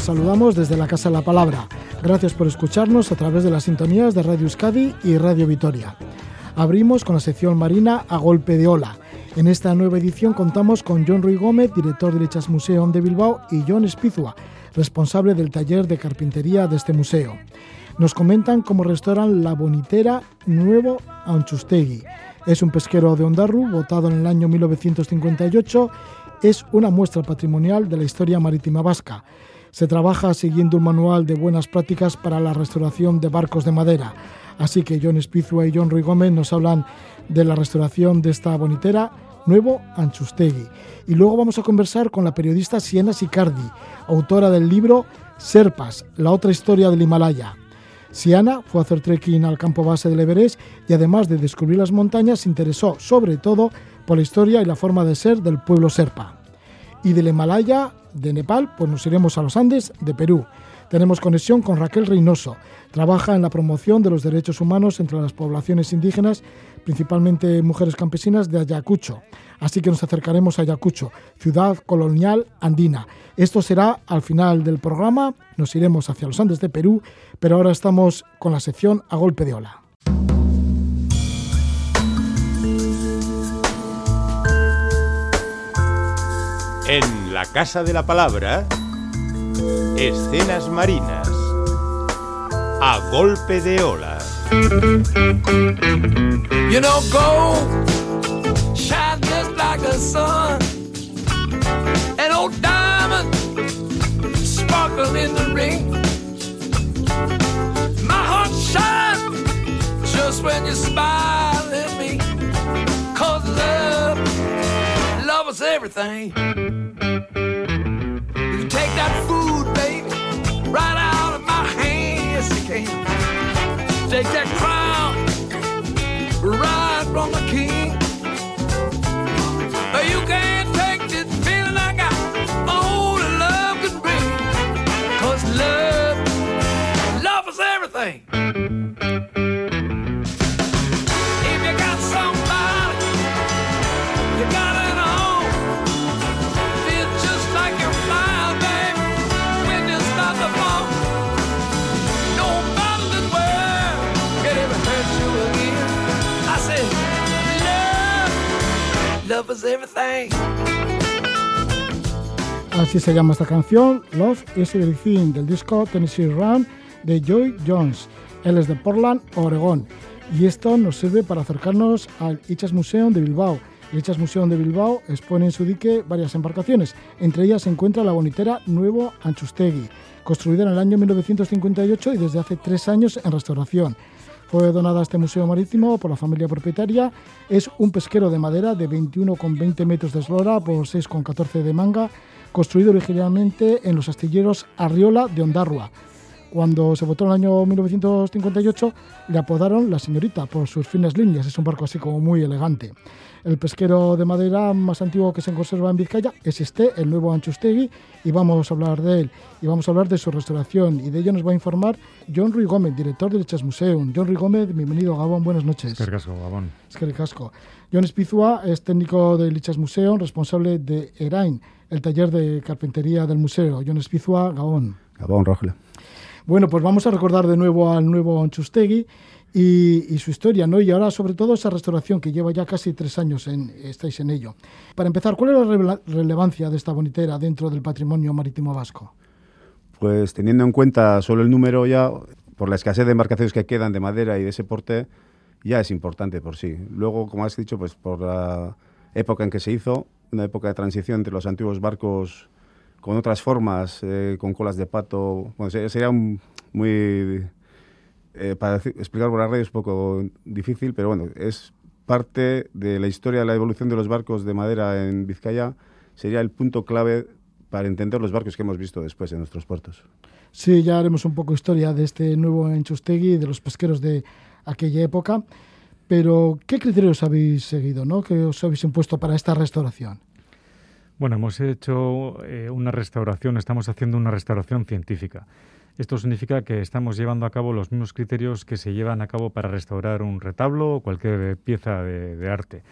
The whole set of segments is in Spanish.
Os saludamos desde la Casa de la Palabra. Gracias por escucharnos a través de las sintonías de Radio Euskadi y Radio Vitoria. Abrimos con la sección marina a golpe de ola. En esta nueva edición contamos con John Ruy Gómez, director de Lichas Museum de Bilbao, y John Espizua, responsable del taller de carpintería de este museo. Nos comentan cómo restauran la bonitera Nuevo Anchustegui. Es un pesquero de Ondarru, votado en el año 1958. Es una muestra patrimonial de la historia marítima vasca. Se trabaja siguiendo un manual de buenas prácticas para la restauración de barcos de madera. Así que John Spizua y John Ruy Gómez nos hablan de la restauración de esta bonitera Nuevo Anchustegui. Y luego vamos a conversar con la periodista Siena Sicardi, autora del libro Serpas, la otra historia del Himalaya. Siana fue a hacer trekking al campo base del Everest y además de descubrir las montañas se interesó sobre todo por la historia y la forma de ser del pueblo serpa. Y del Himalaya, de Nepal, pues nos iremos a los Andes de Perú. Tenemos conexión con Raquel Reynoso. Trabaja en la promoción de los derechos humanos entre las poblaciones indígenas, principalmente mujeres campesinas de Ayacucho. Así que nos acercaremos a Ayacucho, ciudad colonial andina. Esto será al final del programa. Nos iremos hacia los Andes de Perú, pero ahora estamos con la sección a golpe de ola. En la Casa de la Palabra, escenas marinas. A golpe de ola. You know, gold shines just like the sun. And old diamond sparkle in the rain. My heart shines just when you smile at me. Cause love, love is everything. That food, baby, right out of my hands. You can take that crown Así se llama esta canción, Love is Everything, del disco Tennessee Run de Joy Jones. Él es de Portland, Oregón. Y esto nos sirve para acercarnos al Ichas Museum de Bilbao. El Ichas Museum de Bilbao expone en su dique varias embarcaciones. Entre ellas se encuentra la bonitera Nuevo Anchustegui, construida en el año 1958 y desde hace tres años en restauración. Fue donada a este museo marítimo por la familia propietaria. Es un pesquero de madera de 21,20 metros de eslora por 6,14 de manga, construido originalmente en los astilleros Arriola de Ondarrua. Cuando se votó en el año 1958, le apodaron la señorita por sus finas líneas. Es un barco así como muy elegante. El pesquero de madera más antiguo que se conserva en Vizcaya es este, el nuevo Anchustegui, y vamos a hablar de él. Y vamos a hablar de su restauración. Y de ello nos va a informar John Ruy Gómez, director del Echas Museum. John Ruy Gómez, bienvenido a Gabón, buenas noches. Qué casco, Gabón. Es que casco. John Espizua es técnico del Lichas Museum, responsable de ERAIN, el taller de carpintería del museo. John Espizua, Gabón. Gabón, Rogelio. Bueno, pues vamos a recordar de nuevo al nuevo Anchustegui y, y, su historia, ¿no? Y ahora, sobre todo, esa restauración que lleva ya casi tres años, estáis en ello. Para empezar, ¿cuál es la rele relevancia de esta bonitera dentro del patrimonio marítimo vasco? Pues teniendo en cuenta solo el número ya, por la escasez de embarcaciones que quedan de madera y de ese porte, ya es importante por sí. Luego, como has dicho, pues por la época en que se hizo, una época de transición entre los antiguos barcos con otras formas, eh, con colas de pato. Bueno, sería un, muy. Eh, para explicar por la radio es un poco difícil, pero bueno, es parte de la historia de la evolución de los barcos de madera en Vizcaya. Sería el punto clave para entender los barcos que hemos visto después en nuestros puertos. Sí, ya haremos un poco historia de este nuevo Enchustegui y de los pesqueros de aquella época. Pero, ¿qué criterios habéis seguido, no? ¿Qué os habéis impuesto para esta restauración? Bueno, hemos hecho eh, una restauración, estamos haciendo una restauración científica. Esto significa que estamos llevando a cabo los mismos criterios que se llevan a cabo para restaurar un retablo o cualquier pieza de, arte.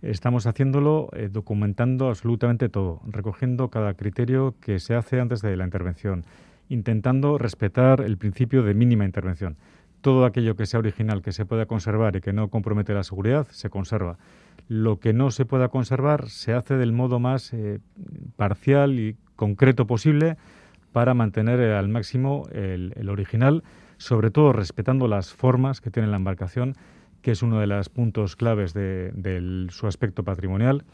Estamos haciéndolo eh, documentando absolutamente todo, recogiendo cada criterio que se hace antes de la intervención, intentando respetar el principio de mínima intervención. Todo aquello que sea original, que se pueda conservar y que no compromete la seguridad, se conserva. Lo que no se pueda conservar se hace del modo más eh, parcial y concreto posible para mantener eh, al máximo el, original, sobre todo respetando las formas que tiene la embarcación que es uno de los puntos claves de, del- su aspecto patrimonial.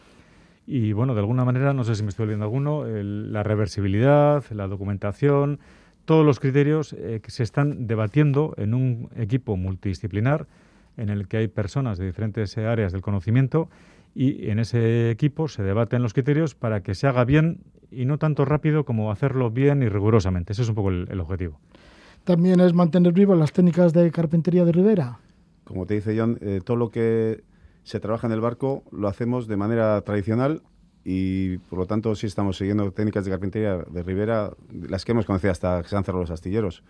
Y bueno, de alguna manera, no sé si me estoy olvidando alguno, la reversibilidad, la documentación, todos los criterios eh, que se están debatiendo en un equipo multidisciplinar en el que hay personas de diferentes eh, áreas del conocimiento y en ese equipo se debaten los criterios para que se haga bien y no tanto rápido como hacerlo bien y rigurosamente. Ese es un poco el- el objetivo. También es mantener vivas las técnicas de carpintería de Rivera. Como te dice John, eh, todo lo que se trabaja en el barco lo hacemos de manera tradicional y por lo tanto sí estamos siguiendo técnicas de carpintería de Rivera, las que hemos conocido hasta que se han cerrado los astilleros,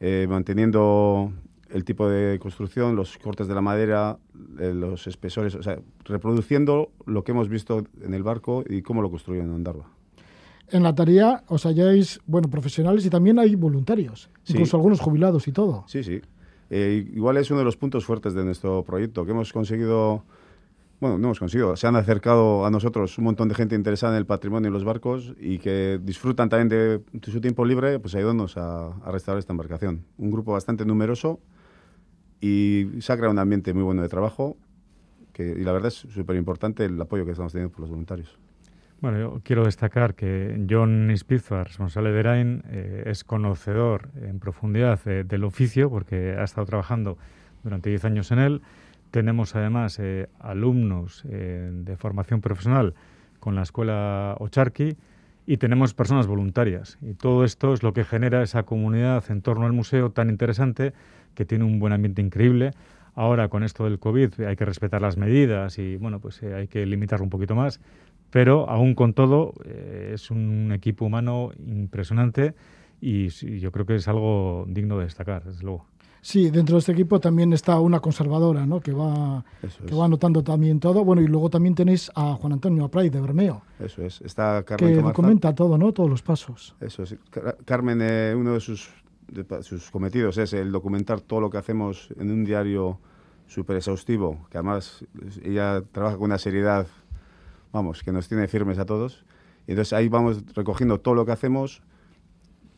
eh, manteniendo el tipo de construcción, los cortes de la madera, eh, los espesores, o sea, reproduciendo lo que hemos visto en el barco y cómo lo construyen en Ondarroa. En la tarea os halláis, bueno, profesionales y también hay voluntarios, Sí. incluso algunos jubilados y todo. Sí, sí. Eh, igual es uno de los puntos fuertes de nuestro proyecto, que hemos conseguido, bueno, no hemos conseguido, se han acercado a nosotros un montón de gente interesada en el patrimonio y los barcos y que disfrutan también de, su tiempo libre, pues ayudándonos a, a restaurar esta embarcación. Un grupo bastante numeroso y se ha creado un ambiente muy bueno de trabajo que, y la verdad es súper importante el apoyo que estamos teniendo por los voluntarios. Bueno, yo quiero destacar que John Ispizua, responsable de ERAIN, eh, es conocedor en profundidad eh, del oficio porque ha estado trabajando durante 10 años en él. Tenemos además eh, alumnos eh, de formación profesional con la escuela Ocharqui y tenemos personas voluntarias. Y todo esto es lo que genera esa comunidad en torno al museo tan interesante que tiene un buen ambiente increíble. Ahora con esto del COVID hay que respetar las medidas y bueno, pues eh, hay que limitarlo un poquito más, pero aún con todo eh, es un equipo humano impresionante y sí, yo creo que es algo digno de destacar, desde luego. Sí, dentro de este equipo también está una conservadora, ¿no? Que va, Eso que es. va anotando también todo. Bueno, y luego también tenéis a Juan Antonio Apray de Bermeo, Eso es. Está Carmen que documenta todo, ¿no? Todos los pasos. Eso es. Car- Carmen, eh, uno de sus, de sus cometidos es el documentar todo lo que hacemos en un diario súper exhaustivo, que además ella trabaja con una seriedad, vamos, que nos tiene firmes a todos. Y entonces ahí vamos recogiendo todo lo que hacemos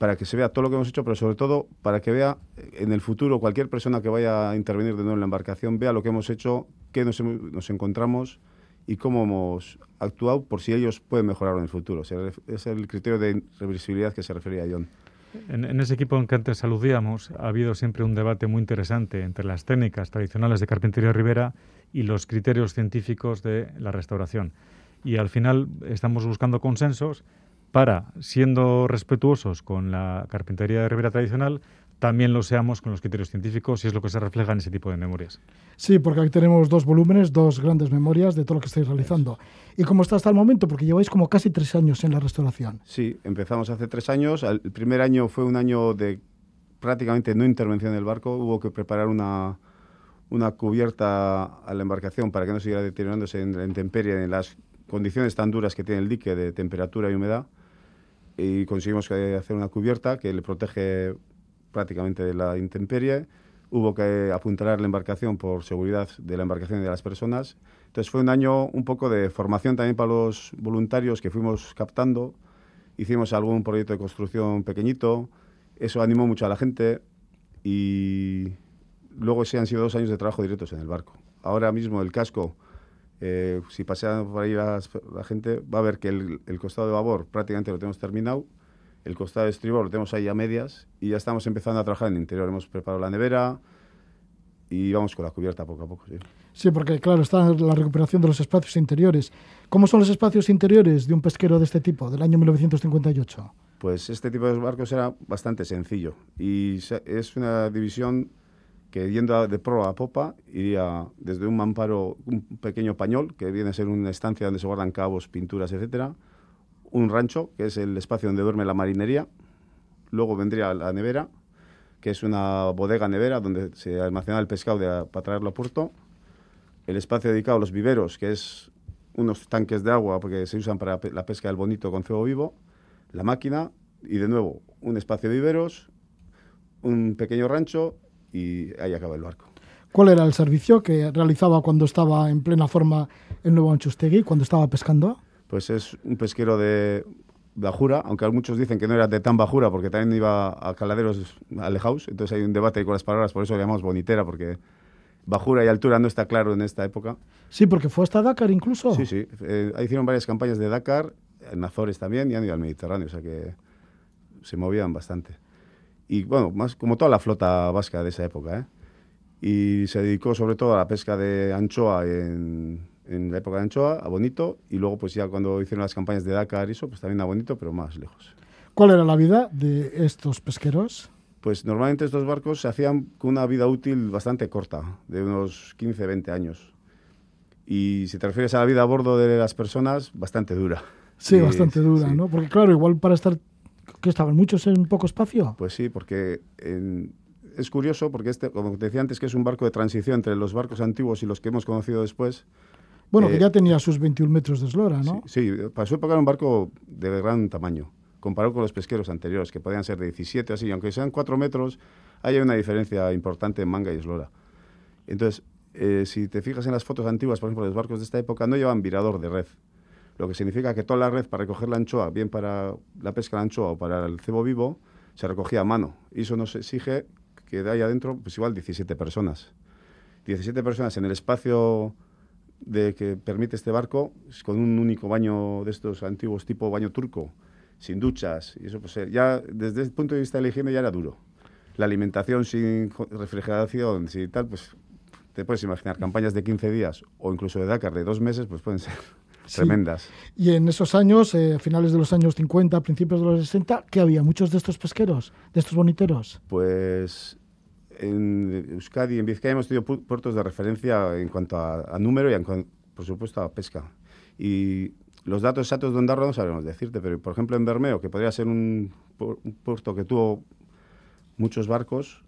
para que se vea todo lo que hemos hecho, pero sobre todo para que vea eh, en el futuro cualquier persona que vaya a intervenir de nuevo en la embarcación, vea lo que hemos hecho, qué nos, nos encontramos y cómo hemos actuado por si ellos pueden mejorar en el futuro. O sea, es el criterio de reversibilidad que se refería John. En, en ese equipo en que antes aludíamos, ha habido siempre un debate muy interesante entre las técnicas tradicionales de carpintería ribera y los criterios científicos de la restauración. Y al final estamos buscando consensos para, siendo respetuosos con la carpintería de ribera tradicional, también lo seamos con los criterios científicos y es lo que se refleja en ese tipo de memorias. Sí, porque aquí tenemos dos volúmenes, dos grandes memorias de todo lo que estáis realizando. ¿Y cómo está hasta el momento? Porque lleváis como casi tres años en la restauración. Sí, empezamos hace tres años. El primer año fue un año de prácticamente no intervención del barco. Hubo que preparar una, una cubierta a la embarcación para que no siguiera deteriorándose en la intemperie, en las condiciones tan duras que tiene el dique de temperatura y humedad. Y conseguimos que hacer una cubierta que le protege prácticamente de la intemperie. Hubo que apuntalar la embarcación por seguridad de la embarcación y de las personas. Entonces fue un año un poco de formación también para los voluntarios que fuimos captando. Hicimos algún proyecto de construcción pequeñito. Eso animó mucho a la gente y luego sí han sido dos años de trabajo directos en el barco. Ahora mismo el casco, eh, si pasean por ahí las- la, gente, va a ver que el, el costado de babor prácticamente lo tenemos terminado. El costado de estribor lo tenemos ahí a medias y ya estamos empezando a trabajar en el interior. Hemos preparado la nevera y vamos con la cubierta poco a poco. Sí. Sí, porque claro, está la recuperación de los espacios interiores. ¿Cómo son los espacios interiores de un pesquero de este tipo, del año 1958? Pues este tipo de barcos era bastante sencillo y es una división que yendo de proa a popa iría desde un mamparo, un pequeño pañol, que viene a ser una estancia donde se guardan cabos, pinturas, etcétera, un rancho, que es el espacio donde duerme la marinería, luego vendría la nevera, que es una bodega nevera donde se almacena el pescado de- para traerlo a puerto, el espacio dedicado a los viveros, que es unos tanques de agua porque se usan para la pesca del bonito con cebo vivo, la máquina y de nuevo un espacio de viveros, un pequeño rancho y ahí acaba el barco. ¿Cuál era el servicio que realizaba cuando estaba en plena forma el nuevo Anchustegui, cuando estaba pescando? Pues es un pesquero de bajura, aunque muchos dicen que no era de tan bajura porque también iba a caladeros alejados, entonces hay un debate con las palabras, por eso le llamamos bonitera, porque bajura y altura no está claro en esta época. Sí, porque fue hasta Dakar incluso. Sí, sí, eh, hicieron varias campañas de Dakar, en Azores también, y han ido al Mediterráneo, o sea que se movían bastante. Y bueno, más como toda la flota vasca de esa época, ¿eh? Y se dedicó sobre todo a la pesca de anchoa en, en la época de anchoa, a Bonito, y luego pues ya cuando hicieron las campañas de Dakar y eso, pues también a Bonito, pero más lejos. ¿Cuál era la vida de estos pesqueros? Pues normalmente estos barcos se hacían con una vida útil bastante corta, de unos 15, 20 años. Y si te refieres a la vida a bordo de las personas, bastante dura. Sí, Y- bastante dura, sí. ¿no? Porque claro, igual para estar, que estaban muchos en poco espacio. Pues sí, porque en- es curioso, porque este, como te decía antes, que es un barco de transición entre los barcos antiguos y los que hemos conocido después. Bueno, que Eh, ya tenía sus 21 metros de eslora, ¿no? Sí, sí, para su época era un barco de gran tamaño, comparado con los pesqueros anteriores, que podían ser de 17 así, aunque sean 4 metros, hay una diferencia importante en manga y eslora. Entonces, eh, si te fijas en las fotos antiguas, por ejemplo, de los barcos de esta época, no llevan virador de red, lo que significa que toda la red para recoger la anchoa, bien para la pesca de la anchoa o para el cebo vivo, se recogía a mano. Y eso nos exige que de ahí adentro, pues igual 17 personas. 17 personas en el espacio de que permite este barco, con un único baño de estos antiguos tipo baño turco, sin duchas, y eso pues eh, ya desde el punto de vista de la higiene ya era duro. La alimentación sin refrigeración, sin tal, pues te puedes imaginar, campañas de 15 días o incluso de Dakar de dos meses, pues pueden ser Sí. tremendas. Y en esos años, eh, finales de los años 50, principios de los 60, ¿qué había? Muchos de estos pesqueros, de estos boniteros. Pues en Euskadi, en Vizcaya hemos tenido pu- puertos de referencia en cuanto a, a número y, en por supuesto, a pesca. Y los datos exactos de Ondarroa no sabemos decirte, pero por ejemplo en Bermeo, que podría ser un, pu- un puerto que tuvo muchos barcos,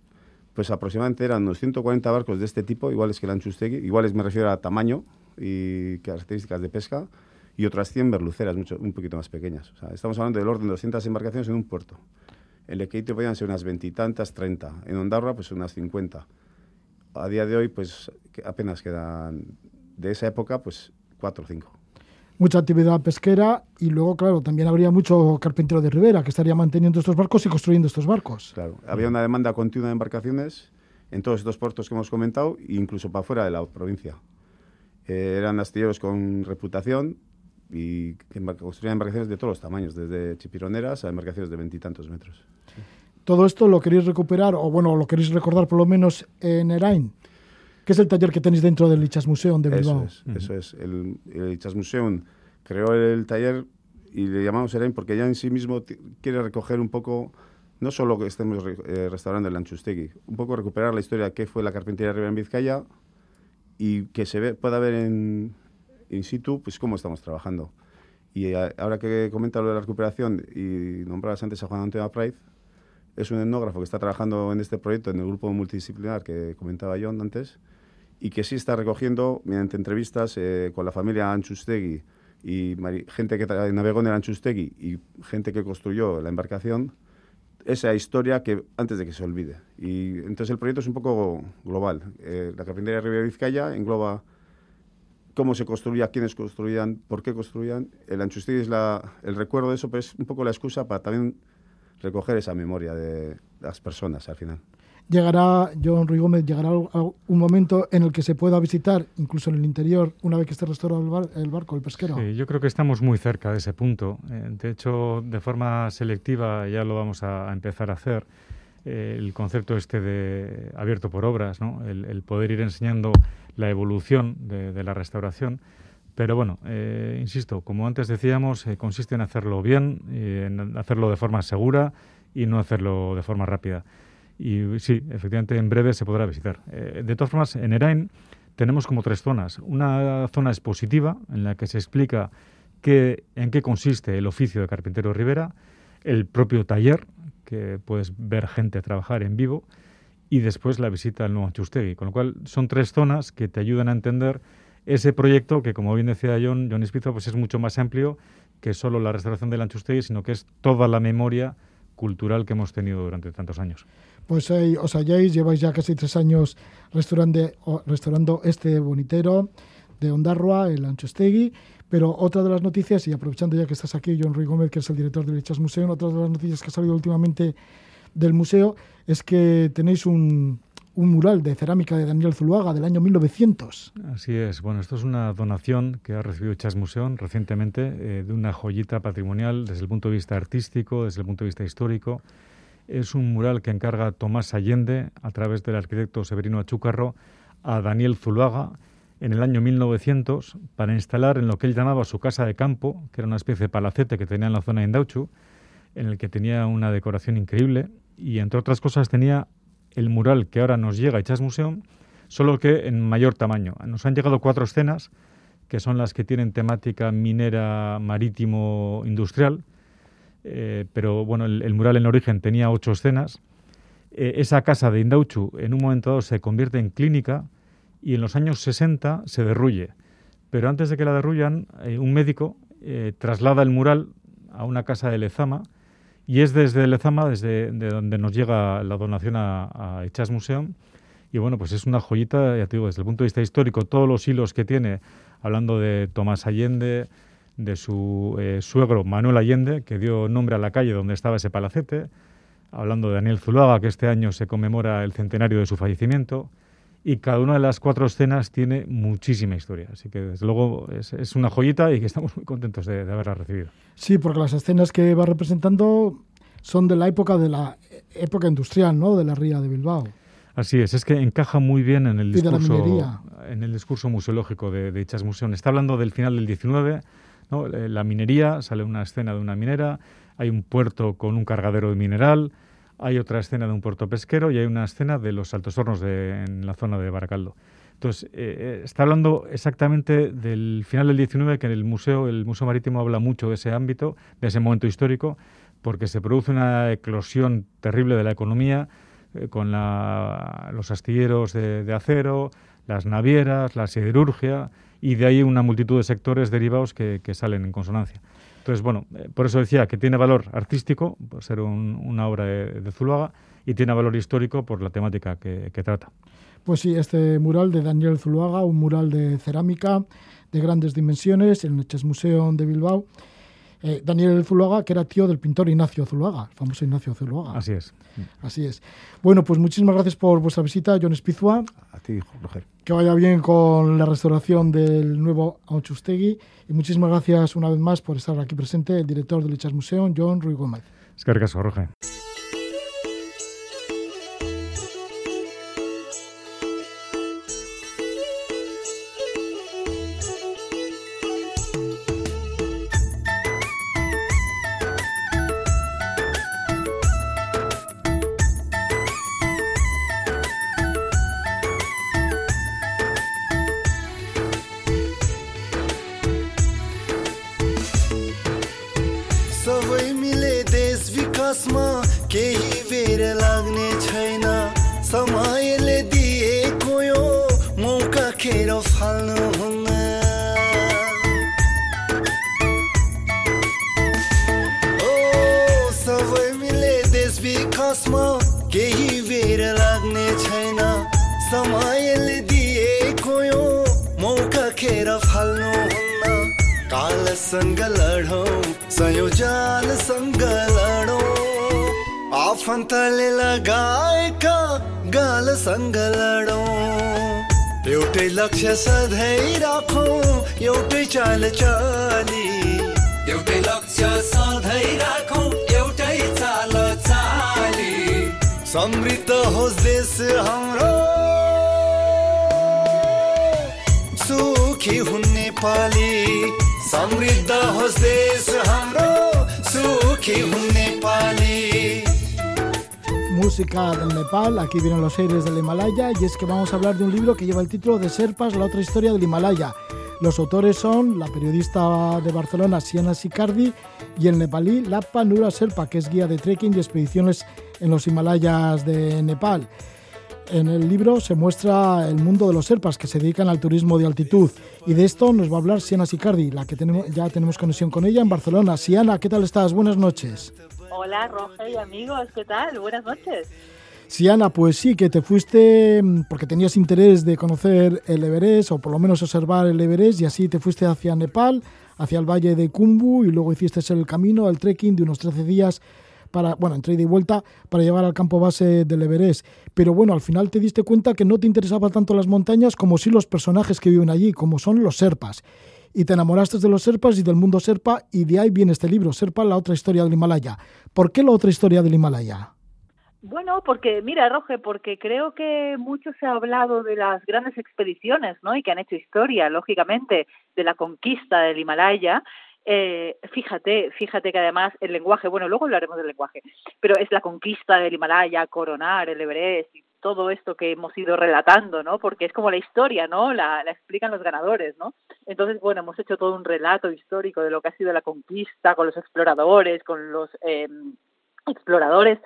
pues aproximadamente eran unos 140 barcos de este tipo, iguales que el Anchustegui, iguales me refiero a tamaño y características de pesca, y otras 100 berluceras, mucho, un poquito más pequeñas. O sea, estamos hablando del orden de 200 embarcaciones en un puerto. En Lequeite podían ser unas veintitantas, 30. En Ondarroa, pues unas 50. A día de hoy, pues apenas quedan, de esa época, pues 4 o 5. Mucha actividad pesquera y luego, claro, también habría mucho carpintero de ribera que estaría manteniendo estos barcos y construyendo estos barcos. Claro. Había una demanda continua de embarcaciones en todos estos puertos que hemos comentado, e incluso para fuera de la provincia. Eh, eran astilleros con reputación y que construían embarcaciones de todos los tamaños, desde chipironeras a embarcaciones de veintitantos metros. Todo esto lo queréis recuperar, o bueno, lo queréis recordar por lo menos en Erain, que es el taller que tenéis dentro del Lichas Museum de Bilbao. Eso es, eso es. El, el Ichas Museum creó el taller y le llamamos Erain porque ya en sí mismo quiere recoger un poco, no solo que estemos eh, restaurando el Anchustegui, un poco recuperar la historia de qué fue la carpintería Rivera en Vizcaya y que se ve, pueda ver en in situ pues cómo estamos trabajando. Y a- ahora que comenta lo de la recuperación y nombrabas antes a Juan Antonio Price, es un etnógrafo que está trabajando en este proyecto en el grupo multidisciplinar que comentaba John antes y que sí está recogiendo mediante entrevistas eh, con la familia Anchustegui y gente que navegó en el Anchustegui y gente que construyó la embarcación esa historia que antes de que se olvide. Y entonces el proyecto es un poco global. Eh, la carpintería de Ribera Vizcaya engloba cómo se construía, quiénes construían, por qué construían. El Anchustegui es la, el recuerdo de eso, pero es un poco la excusa para también recoger esa memoria de las personas al final. Llegará, John Ruy Gómez, llegará un momento en el que se pueda visitar, incluso en el interior, una vez que esté restaurado el, bar- el barco, el pesquero. Yo creo que estamos muy cerca de ese punto. Eh, de hecho, de forma selectiva ya lo vamos a, empezar a hacer. Eh, el concepto este de abierto por obras, ¿no? el, poder ir enseñando la evolución de, la restauración. Pero bueno, eh, insisto, como antes decíamos, consiste en hacerlo bien, en hacerlo de forma segura y no hacerlo de forma rápida. Y sí, efectivamente, en breve se podrá visitar. Eh, de todas formas, en Erain tenemos como tres zonas. Una zona expositiva, en la que se explica qué, en qué consiste el oficio de carpintero Rivera, el propio taller, que puedes ver gente trabajar en vivo, y después la visita al nuevo Anchustegui. Con lo cual, son tres zonas que te ayudan a entender ese proyecto que, como bien decía John, John Espizo, pues es mucho más amplio que solo la restauración del Anchustegui, sino que es toda la memoria cultural que hemos tenido durante tantos años. Pues ahí os halláis, lleváis ya casi tres años restaurando, restaurando este bonitero de Ondarroa, el Anchostegui. Pero otra de las noticias, y aprovechando ya que estás aquí, John Ruy Gómez, que es el director del Echas Museo, otra de las noticias que ha salido últimamente del museo es que tenéis un, un mural de cerámica de Daniel Zuluaga del año 1900. Así es. Bueno, esto es una donación que ha recibido Chas Museum recientemente eh, de una joyita patrimonial desde el punto de vista artístico, desde el punto de vista histórico. Es un mural que encarga Tomás Allende a través del arquitecto Severino Achúcarro a Daniel Zuluaga en el año 1900 para instalar en lo que él llamaba su casa de campo, que era una especie de palacete que tenía en la zona de Indauchu, en el que tenía una decoración increíble y entre otras cosas tenía el mural que ahora nos llega a Chas Museum, solo que en mayor tamaño. Nos han llegado cuatro escenas, que son las que tienen temática minera, marítimo, industrial, eh, pero bueno, el, mural en origen tenía ocho escenas. Eh, esa casa de Indauchu en un momento dado se convierte en clínica y en los años 60 se derruye. Pero antes de que la derruyan, eh, un médico traslada el mural a una casa de Lezama y es desde Lezama desde de donde nos llega la donación a, a Echas Museum. Y bueno, pues es una joyita, ya te digo, desde el punto de vista histórico, todos los hilos que tiene, hablando de Tomás Allende, de su eh, suegro Manuel Allende, que dio nombre a la calle donde estaba ese palacete, hablando de Daniel Zuluaga, que este año se conmemora el centenario de su fallecimiento, y cada una de las cuatro escenas tiene muchísima historia. Así que, desde luego, es, es una joyita y que estamos muy contentos de, de haberla recibido. Sí, porque las escenas que va representando son de la época de la época industrial, ¿no? De la ría de Bilbao. Así es, es que encaja muy bien en el discurso, en el discurso museológico de, de Ichas Museum. Está hablando del final del 19, ¿no? Eh, la minería, sale una escena de una minera, hay un puerto con un cargadero de mineral, hay otra escena de un puerto pesquero y hay una escena de los altos hornos de, en la zona de Baracaldo. Entonces, eh, eh, está hablando exactamente del final del 19, que en el museo, el Museo Marítimo habla mucho de ese ámbito, de ese momento histórico, porque se produce una eclosión terrible de la economía, eh, con la- los astilleros de, acero, las navieras, la siderurgia, y de ahí una multitud de sectores derivados que salen en consonancia. Entonces, bueno, eh, por eso decía que tiene valor artístico, por ser un- una obra de, de Zuluaga, y tiene valor histórico por la temática que, trata. Pues sí, este mural de Daniel Zuluaga, un mural de cerámica de grandes dimensiones en el Chess Museum de Bilbao. Eh, Daniel Zuluaga, que era tío del pintor Ignacio Zuluaga, el famoso Ignacio Zuluaga. Así es. Así es. Bueno, pues muchísimas gracias por vuestra visita, John Espizua. A ti, Roger. Que vaya bien con la restauración del nuevo Auchustegui. Y muchísimas gracias una vez más por estar aquí presente el director del Chess Museum, John Ruy Gómez. Es que caso, मौका फाल्नु हुन्न कालसँग लडौँ संयोजनसँग लडौँ आफन्तले लगाएका गालसँग लडौँ एउटै लक्ष्य सधैँ राखौँ एउटै चाल चाली। एउटै लक्ष्य सधैँ राखौँ एउटै चाल चाली। समृद्ध होस् देश हाम्रो। सुखी हुन् नेपाली समृद्ध होस् देश हाम्रो सुखी हुन् Nepali Música del Nepal, aquí vienen los aires del Himalaya y es que vamos a hablar de un libro que lleva el título de Serpas, la otra historia del Himalaya. Los autores son la periodista de Barcelona Siena Sicardi y el nepalí Lapa Nura Serpa, que es guía de trekking y expediciones en los Himalayas de Nepal. en el libro se muestra el mundo de los serpas que se dedican al turismo de altitud. Y de esto nos va a hablar Siana Sicardi, la que tenemos, ya tenemos conexión con ella en Barcelona. Siana, ¿qué tal estás? Buenas noches. Hola, Roge y amigos, ¿qué tal? Buenas noches. Siana, pues sí, que te fuiste mm, porque tenías interés de conocer el Everest o por lo menos observar el Everest y así te fuiste hacia Nepal, hacia el valle de Kumbu y luego hiciste el camino, el trekking de unos 13 días para, bueno, entre ida y vuelta para llegar al campo base del Everest. Pero bueno, al final te diste cuenta que no te interesaban tanto las montañas como sí los personajes que viven allí, como son los serpas. Y te enamoraste de los serpas y del mundo serpa y de ahí viene este libro, Serpa, la otra historia del Himalaya. ¿Por qué la otra historia del Himalaya? Bueno, porque, mira, Roge, porque creo que mucho se ha hablado de las grandes expediciones, ¿no? Y que han hecho historia, lógicamente, de la conquista del Himalaya. Eh, fíjate, fíjate que además el lenguaje, bueno, luego hablaremos del lenguaje, pero es la conquista del Himalaya, coronar el Everest y todo esto que hemos ido relatando, ¿no? Porque es como la historia, ¿no? La, la explican los ganadores, ¿no? Entonces, bueno, hemos hecho todo un relato histórico de lo que ha sido la conquista con los exploradores, con los eh, exploradores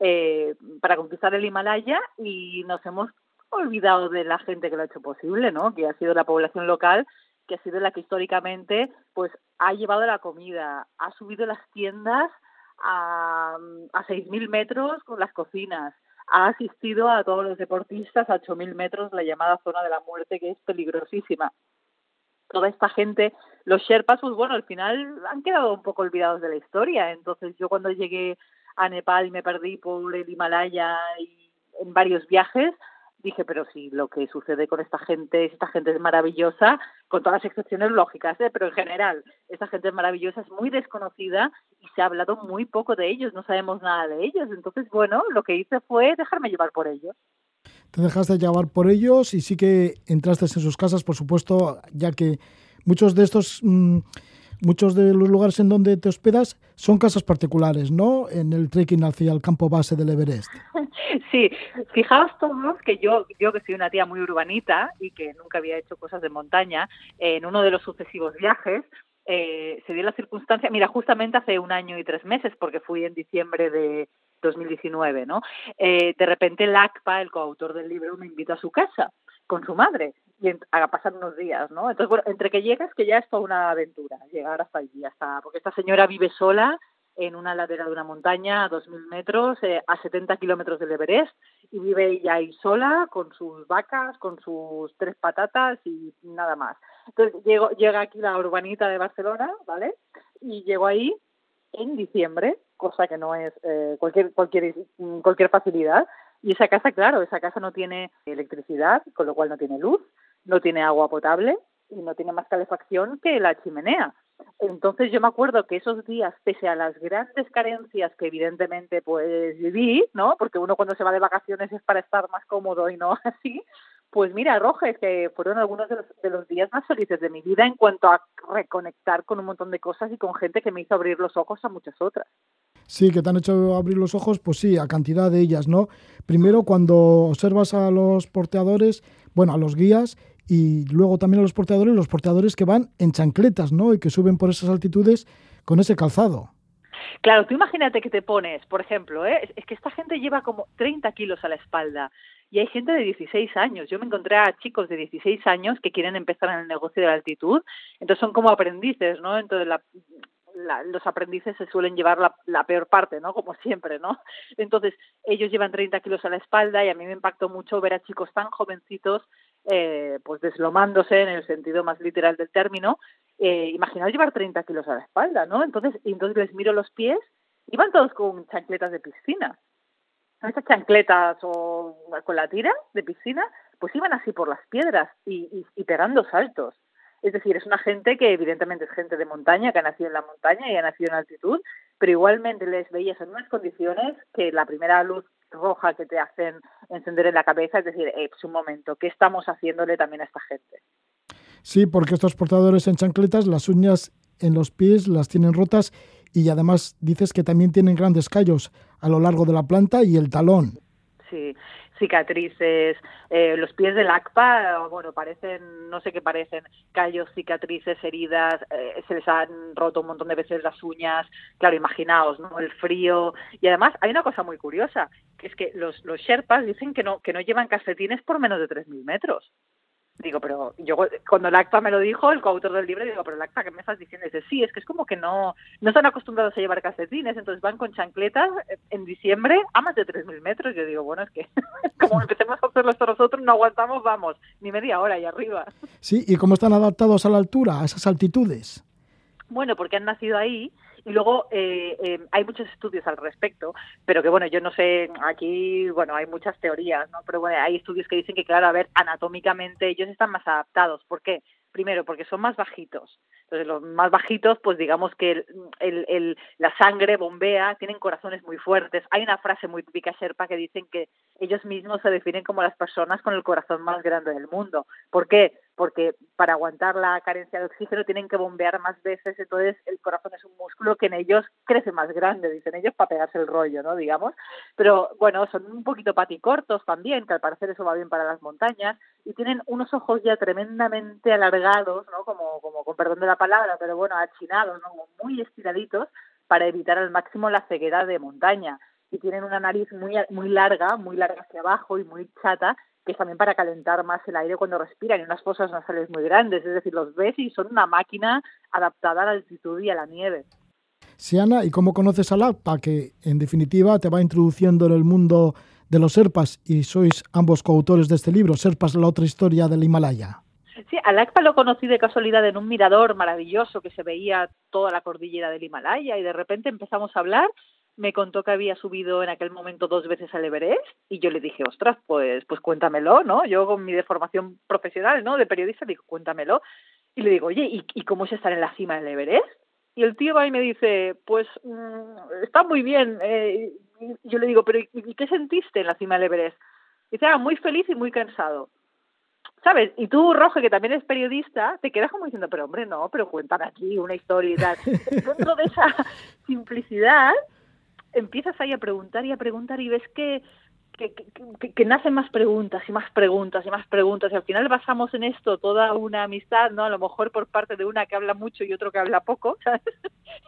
eh, para conquistar el Himalaya y nos hemos olvidado de la gente que lo ha hecho posible, ¿no? Que ha sido la población local, que ha sido la que históricamente, pues, ha llevado la comida, ha subido las tiendas a, a 6.000 metros con las cocinas, ha asistido a todos los deportistas a 8.000 metros, la llamada zona de la muerte, que es peligrosísima. Toda esta gente, los Sherpas, pues bueno, al final han quedado un poco olvidados de la historia. Entonces yo cuando llegué a Nepal y me perdí por el Himalaya y en varios viajes, dije, pero sí, lo que sucede con esta gente, esta gente es maravillosa, con todas las excepciones lógicas, ¿eh? pero en general, esta gente es maravillosa, es muy desconocida y se ha hablado muy poco de ellos, no sabemos nada de ellos. Entonces, bueno, lo que hice fue dejarme llevar por ellos. Te dejaste llevar por ellos y sí que entraste en sus casas, por supuesto, ya que muchos de estos... mmm, muchos de los lugares en donde te hospedas son casas particulares, ¿no? En el trekking hacia el campo base del Everest. Sí, fijaos todos que yo, yo que soy una tía muy urbanita y que nunca había hecho cosas de montaña, en uno de los sucesivos viajes eh, se dio la circunstancia, mira, justamente hace un año y tres meses, porque fui en diciembre de 2019, ¿no? Eh, de repente el ACPA, el coautor del libro, me invitó a su casa con su madre y en- pasar unos días, ¿no? Entonces, bueno, entre que llegas, que ya es toda una aventura, llegar hasta allí, hasta, porque esta señora vive sola en una ladera de una montaña a 2.000 metros, eh, a 70 kilómetros del Everest, y vive ella ahí sola, con sus vacas, con sus tres patatas y nada más. Entonces, llego, llega aquí la urbanita de Barcelona, ¿vale? Y llego ahí en diciembre, cosa que no es eh, cualquier, cualquier, cualquier facilidad. Y esa casa, claro, esa casa no tiene electricidad, con lo cual no tiene luz, no tiene agua potable y no tiene más calefacción que la chimenea. Entonces yo me acuerdo que esos días, pese a las grandes carencias que evidentemente pues viví, ¿no? Porque uno cuando se va de vacaciones es para estar más cómodo y no así, pues mira, Roges, que fueron algunos de los, de los días más felices de mi vida en cuanto a reconectar con un montón de cosas y con gente que me hizo abrir los ojos a muchas otras. Sí, que te han hecho abrir los ojos, pues sí, a cantidad de ellas, ¿no? Primero cuando observas a los porteadores, bueno, a los guías y luego también a los porteadores, los porteadores que van en chancletas, ¿no? Y que suben por esas altitudes con ese calzado. Claro, tú imagínate que te pones, por ejemplo, ¿eh? es- que esta gente lleva como 30 kilos a la espalda y hay gente de 16 años. Yo me encontré a chicos de 16 años que quieren empezar en el negocio de la altitud, entonces son como aprendices, ¿no? Entonces la- los aprendices se suelen llevar la, la peor parte, ¿no? Como siempre, ¿no? Entonces ellos llevan 30 kilos a la espalda y a mí me impactó mucho ver a chicos tan jovencitos eh, pues deslomándose en el sentido más literal del término. Eh, imaginaos llevar 30 kilos a la espalda, ¿no? Entonces, entonces les miro los pies, iban todos con chancletas de piscina. Estas chancletas o con la tira de piscina, pues iban así por las piedras y, y, y pegando saltos. Es decir, es una gente que evidentemente es gente de montaña, que ha nacido en la montaña y ha nacido en altitud, pero igualmente les veías en unas condiciones que la primera luz roja que te hacen encender en la cabeza es decir, eh, pues un momento, ¿qué estamos haciéndole también a esta gente? Sí, porque estos portadores en chancletas, las uñas en los pies las tienen rotas y además dices que también tienen grandes callos a lo largo de la planta y el talón. Sí, cicatrices, eh, los pies del ACPA, bueno, parecen, no sé qué parecen, callos, cicatrices, heridas, eh, se les han roto un montón de veces las uñas, claro, imaginaos, ¿no? El frío, y además hay una cosa muy curiosa, que es que los, los Sherpas dicen que no, que no llevan calcetines por menos de 3.000 metros. Digo, pero yo cuando el acta me lo dijo, el coautor del libro, digo, pero el acta, ¿qué me estás diciendo? dice, sí, es que es como que no, no están acostumbrados a llevar calcetines, entonces van con chancletas en diciembre a más de 3.000 metros. Yo digo, bueno, es que como empecemos a hacerlo esto nosotros, no aguantamos, vamos, ni media hora ahí arriba. Sí, ¿y cómo están adaptados a la altura, a esas altitudes? Bueno, porque han nacido ahí y luego eh, eh, hay muchos estudios al respecto, pero que bueno, yo no sé, aquí, bueno, hay muchas teorías, ¿no? Pero bueno, hay estudios que dicen que, claro, a ver, anatómicamente ellos están más adaptados. ¿Por qué? Primero, porque son más bajitos. Entonces, los más bajitos, pues digamos que el, el, el, la sangre bombea, tienen corazones muy fuertes. Hay una frase muy típica Sherpa que dicen que ellos mismos se definen como las personas con el corazón más grande del mundo. ¿Por qué? Porque para aguantar la carencia de oxígeno tienen que bombear más veces, entonces el corazón es un músculo que en ellos crece más grande, dicen ellos, para pegarse el rollo, ¿no? Digamos. Pero bueno, son un poquito paticortos también, que al parecer eso va bien para las montañas, y tienen unos ojos ya tremendamente alargados, ¿no? Como, como con perdón de la palabra, pero bueno, achinados, ¿no? muy estiraditos, para evitar al máximo la ceguera de montaña. Y tienen una nariz muy, muy larga, muy larga hacia abajo y muy chata, que es también para calentar más el aire cuando respiran y unas fosas nasales muy grandes, es decir, los ves y son una máquina adaptada a la altitud y a la nieve. Siana, ¿y cómo conoces a LAPA, que en definitiva te va introduciendo en el mundo de los Serpas y sois ambos coautores de este libro, Serpas, la otra historia del Himalaya? Sí, al ACPA lo conocí de casualidad en un mirador maravilloso que se veía toda la cordillera del Himalaya y de repente empezamos a hablar me contó que había subido en aquel momento dos veces al Everest y yo le dije, ostras, pues, pues cuéntamelo, ¿no? Yo con mi deformación profesional, ¿no? De periodista, digo, cuéntamelo. Y le digo, oye, ¿y, y cómo es estar en la cima del Everest? Y el tío va y me dice, pues mmm, está muy bien. Eh, y yo le digo, pero ¿y qué sentiste en la cima del Everest? Y dice, ah, muy feliz y muy cansado. ¿Sabes? Y tú, Roge, que también es periodista, te quedas como diciendo, pero hombre, no, pero cuéntame aquí una historia y tal. Dentro de esa simplicidad, empiezas ahí a preguntar y a preguntar y ves que, que, que, nacen más preguntas y más preguntas y más preguntas y al final basamos en esto toda una amistad, ¿no? A lo mejor por parte de una que habla mucho y otro que habla poco, ¿sabes?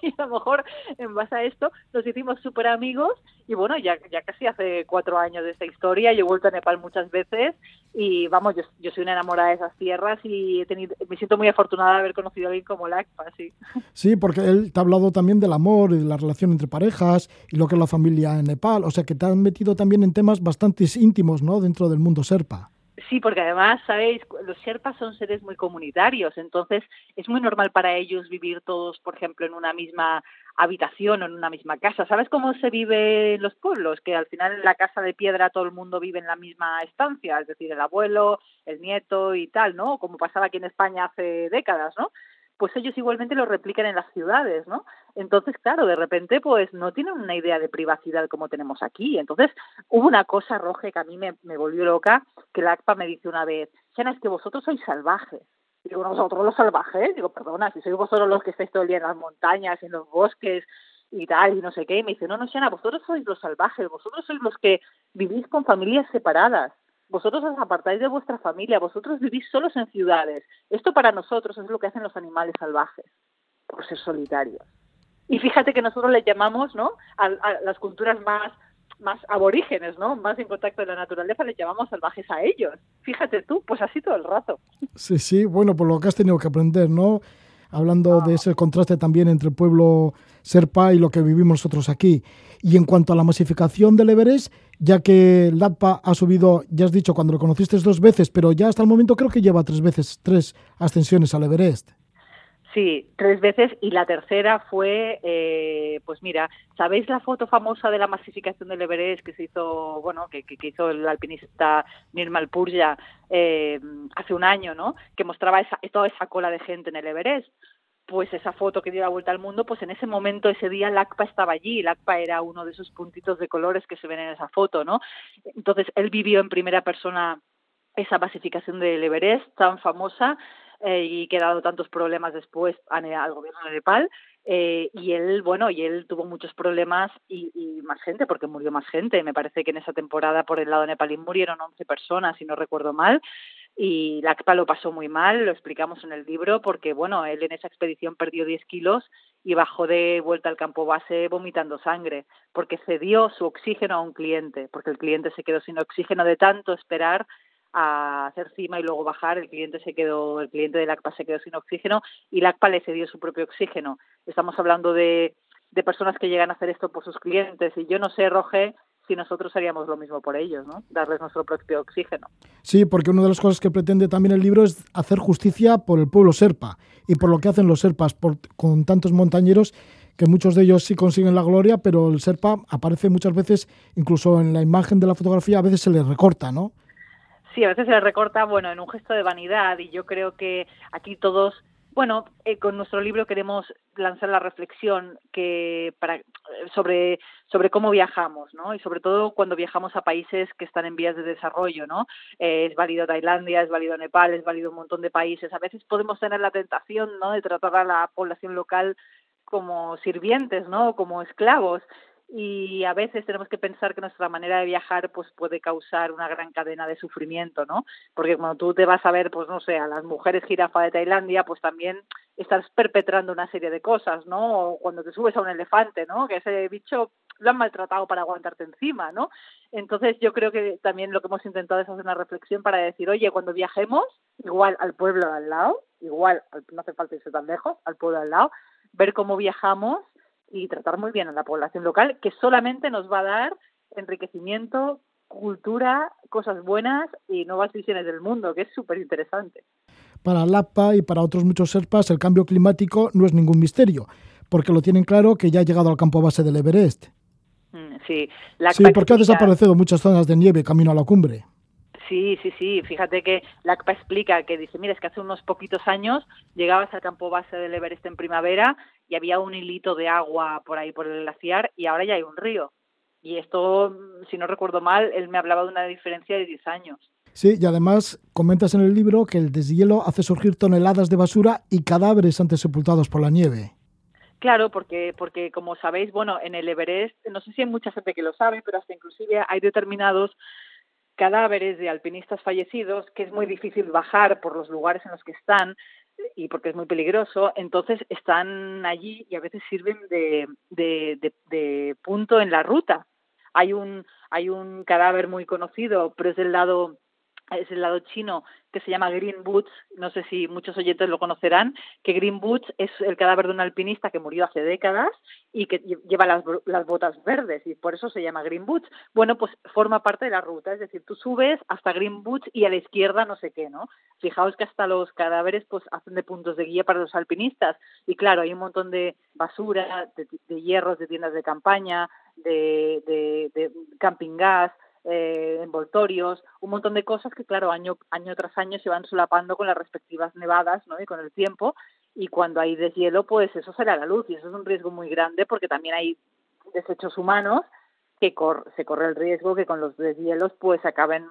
Y a lo mejor en base a esto nos hicimos súper amigos y bueno, ya, ya casi hace cuatro años de esta historia, yo he vuelto a Nepal muchas veces y vamos, yo, yo soy una enamorada de esas tierras y he tenido, me siento muy afortunada de haber conocido a alguien como Lacpa, sí. Sí, porque él te ha hablado también del amor y de la relación entre parejas y lo que es la familia en Nepal, o sea que te han metido también en temas bastante íntimos, ¿no? Dentro del mundo serpa. Sí, porque además, sabéis, los Sherpas son seres muy comunitarios, entonces es muy normal para ellos vivir todos, por ejemplo, en una misma habitación o en una misma casa. ¿Sabes cómo se vive en los pueblos? Que al final en la casa de piedra todo el mundo vive en la misma estancia, es decir, el abuelo, el nieto y tal, ¿no? Como pasaba aquí en España hace décadas, ¿no? Pues ellos igualmente lo replican en las ciudades, ¿no? Entonces, claro, de repente, pues no tienen una idea de privacidad como tenemos aquí. Entonces, hubo una cosa roja que a mí me, me volvió loca, que la ACPA me dice una vez, Shana, es que vosotros sois salvajes. Y digo, nosotros los salvajes, digo, perdona, si sois vosotros los que estáis todo el día en las montañas, en los bosques y tal, y no sé qué, y me dice, no, no, Shana, vosotros sois los salvajes, vosotros sois los que vivís con familias separadas vosotros os apartáis de vuestra familia, vosotros vivís solos en ciudades. Esto para nosotros es lo que hacen los animales salvajes, por ser solitarios. Y fíjate que nosotros le llamamos, ¿no? A, a las culturas más más aborígenes, ¿no? Más en contacto con la naturaleza, les llamamos salvajes a ellos. Fíjate tú, pues así todo el rato. Sí, sí, bueno, por lo que has tenido que aprender, ¿no? Hablando de ese contraste también entre el pueblo serpa y lo que vivimos nosotros aquí. Y en cuanto a la masificación del Everest, ya que LAPA ha subido, ya has dicho, cuando lo conociste dos veces, pero ya hasta el momento creo que lleva tres veces, tres ascensiones al Everest. Sí, tres veces y la tercera fue, eh, pues mira, ¿sabéis la foto famosa de la masificación del Everest que se hizo, bueno, que, que hizo el alpinista Nirmal Purja eh, hace un año, ¿no? Que mostraba esa, toda esa cola de gente en el Everest. Pues esa foto que dio la vuelta al mundo, pues en ese momento, ese día, LACPA estaba allí. LACPA era uno de esos puntitos de colores que se ven en esa foto, ¿no? Entonces, él vivió en primera persona esa masificación del Everest tan famosa eh, y que ha dado tantos problemas después al gobierno de Nepal, Eh, y él, bueno, y él tuvo muchos problemas y, y, más gente, porque murió más gente. Me parece que en esa temporada por el lado nepalí murieron 11 personas, si no recuerdo mal. Y Lacpa lo pasó muy mal, lo explicamos en el libro, porque, bueno, él en esa expedición perdió 10 kilos y bajó de vuelta al campo base vomitando sangre, porque cedió su oxígeno a un cliente, porque el cliente se quedó sin oxígeno de tanto esperar a hacer cima y luego bajar, el cliente se quedó, el cliente del ACPA se quedó sin oxígeno y la ACPA le cedió su propio oxígeno. Estamos hablando de, de personas que llegan a hacer esto por sus clientes y yo no sé, Roge, si nosotros haríamos lo mismo por ellos, ¿no? Darles nuestro propio oxígeno. Sí, porque una de las cosas que pretende también el libro es hacer justicia por el pueblo serpa y por lo que hacen los serpas por, con tantos montañeros que muchos de ellos sí consiguen la gloria, pero el serpa aparece muchas veces, incluso en la imagen de la fotografía, a veces se le recorta, ¿no? Sí, a veces se le recorta, bueno, en un gesto de vanidad y yo creo que aquí todos, bueno, eh, con nuestro libro queremos lanzar la reflexión sobre cómo viajamos, ¿no? Y sobre todo cuando viajamos a países que están en vías de desarrollo, ¿no? Eh, es válido Tailandia, es válido Nepal, es válido un montón de países. A veces podemos tener la tentación, ¿no? De tratar a la población local como sirvientes, ¿no? Como esclavos y a veces tenemos que pensar que nuestra manera de viajar pues puede causar una gran cadena de sufrimiento, ¿no? Porque cuando tú te vas a ver, pues no sé, a las mujeres jirafa de Tailandia, pues también estás perpetrando una serie de cosas, ¿no? O cuando te subes a un elefante, ¿no? Que ese bicho lo han maltratado para aguantarte encima, ¿no? Entonces yo creo que también lo que hemos intentado es hacer una reflexión para decir, oye, cuando viajemos, igual al pueblo al lado, igual, no hace falta irse tan lejos, al pueblo al lado, ver cómo viajamos y tratar muy bien a la población local, que solamente nos va a dar enriquecimiento, cultura, cosas buenas y nuevas visiones del mundo, que es súper interesante. Para LAPA y para otros muchos serpas, el cambio climático no es ningún misterio, porque lo tienen claro que ya ha llegado al campo base del Everest. Mm, Sí, sí porque ha desaparecido muchas zonas de nieve camino a la cumbre. Sí, sí, sí. Fíjate que la ACPA explica que dice, mira, es que hace unos poquitos años llegabas al campo base del Everest en primavera y había un hilito de agua por ahí por el glaciar y ahora ya hay un río. Y esto, si no recuerdo mal, él me hablaba de una diferencia de 10 años. Sí, y además comentas en el libro que el deshielo hace surgir toneladas de basura y cadáveres antes sepultados por la nieve. Claro, porque, porque como sabéis, bueno, en el Everest, no sé si hay mucha gente que lo sabe, pero hasta inclusive hay determinados cadáveres de alpinistas fallecidos que es muy difícil bajar por los lugares en los que están y porque es muy peligroso, entonces están allí y a veces sirven de, de, de, de punto en la ruta. Hay un, hay un cadáver muy conocido, pero es del lado es el lado chino que se llama Green Boots, no sé si muchos oyentes lo conocerán, que Green Boots es el cadáver de un alpinista que murió hace décadas y que lleva las, las botas verdes y por eso se llama Green Boots. Bueno, pues forma parte de la ruta, es decir, tú subes hasta Green Boots y a la izquierda no sé qué, ¿no? Fijaos que hasta los cadáveres pues hacen de puntos de guía para los alpinistas y claro, hay un montón de basura, de, de hierros de tiendas de campaña, de, de, de camping gas, eh, envoltorios, un montón de cosas que, claro, año, año tras año se van solapando con las respectivas nevadas ¿no? y con el tiempo. Y cuando hay deshielo, pues eso sale a la luz y eso es un riesgo muy grande porque también hay desechos humanos que cor se corre el riesgo que con los deshielos pues acaben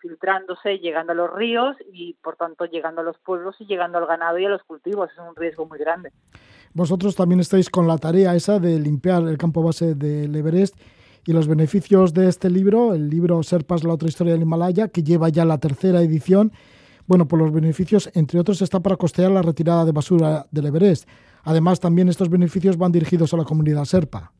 filtrándose, llegando a los ríos y por tanto llegando a los pueblos y llegando al ganado y a los cultivos. Es un riesgo muy grande. Vosotros también estáis con la tarea esa de limpiar el campo base del Everest y los beneficios de este libro, el libro Serpas, la otra historia del Himalaya, que lleva ya la tercera edición, bueno, por los beneficios, entre otros, está para costear la retirada de basura del Everest. Además, también estos beneficios van dirigidos a la comunidad serpa.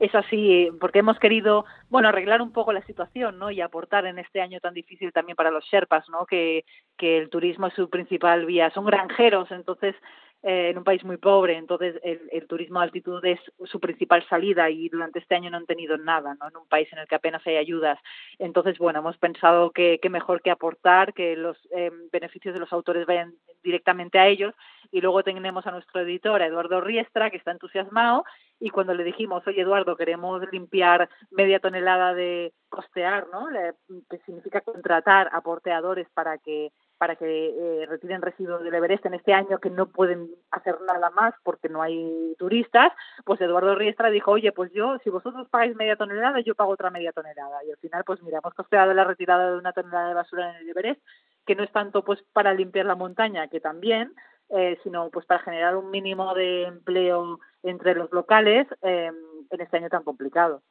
Es así, porque hemos querido, bueno, arreglar un poco la situación, ¿no? Y aportar en este año tan difícil también para los sherpas, ¿no? Que, que el turismo es su principal vía. Son granjeros, entonces eh, en un país muy pobre, entonces el, el, turismo de altitud es su principal salida y durante este año no han tenido nada, ¿no? En un país en el que apenas hay ayudas. Entonces, bueno, hemos pensado que, que mejor que aportar, que los eh, beneficios de los autores vayan directamente a ellos y luego tenemos a nuestro editor, Eduardo Riestra, que está entusiasmado y cuando le dijimos, oye Eduardo, queremos limpiar media tonelada de costear, ¿no? Que significa contratar a porteadores para que para que eh, retiren residuos del Everest en este año que no pueden hacer nada más porque no hay turistas, pues Eduardo Riestra dijo, oye, pues yo, si vosotros pagáis media tonelada, yo pago otra media tonelada. Y al final, pues mira, hemos costeado la retirada de una tonelada de basura en el Everest, que no es tanto pues para limpiar la montaña, que también, eh, sino pues para generar un mínimo de empleo entre los locales eh, en este año tan complicado.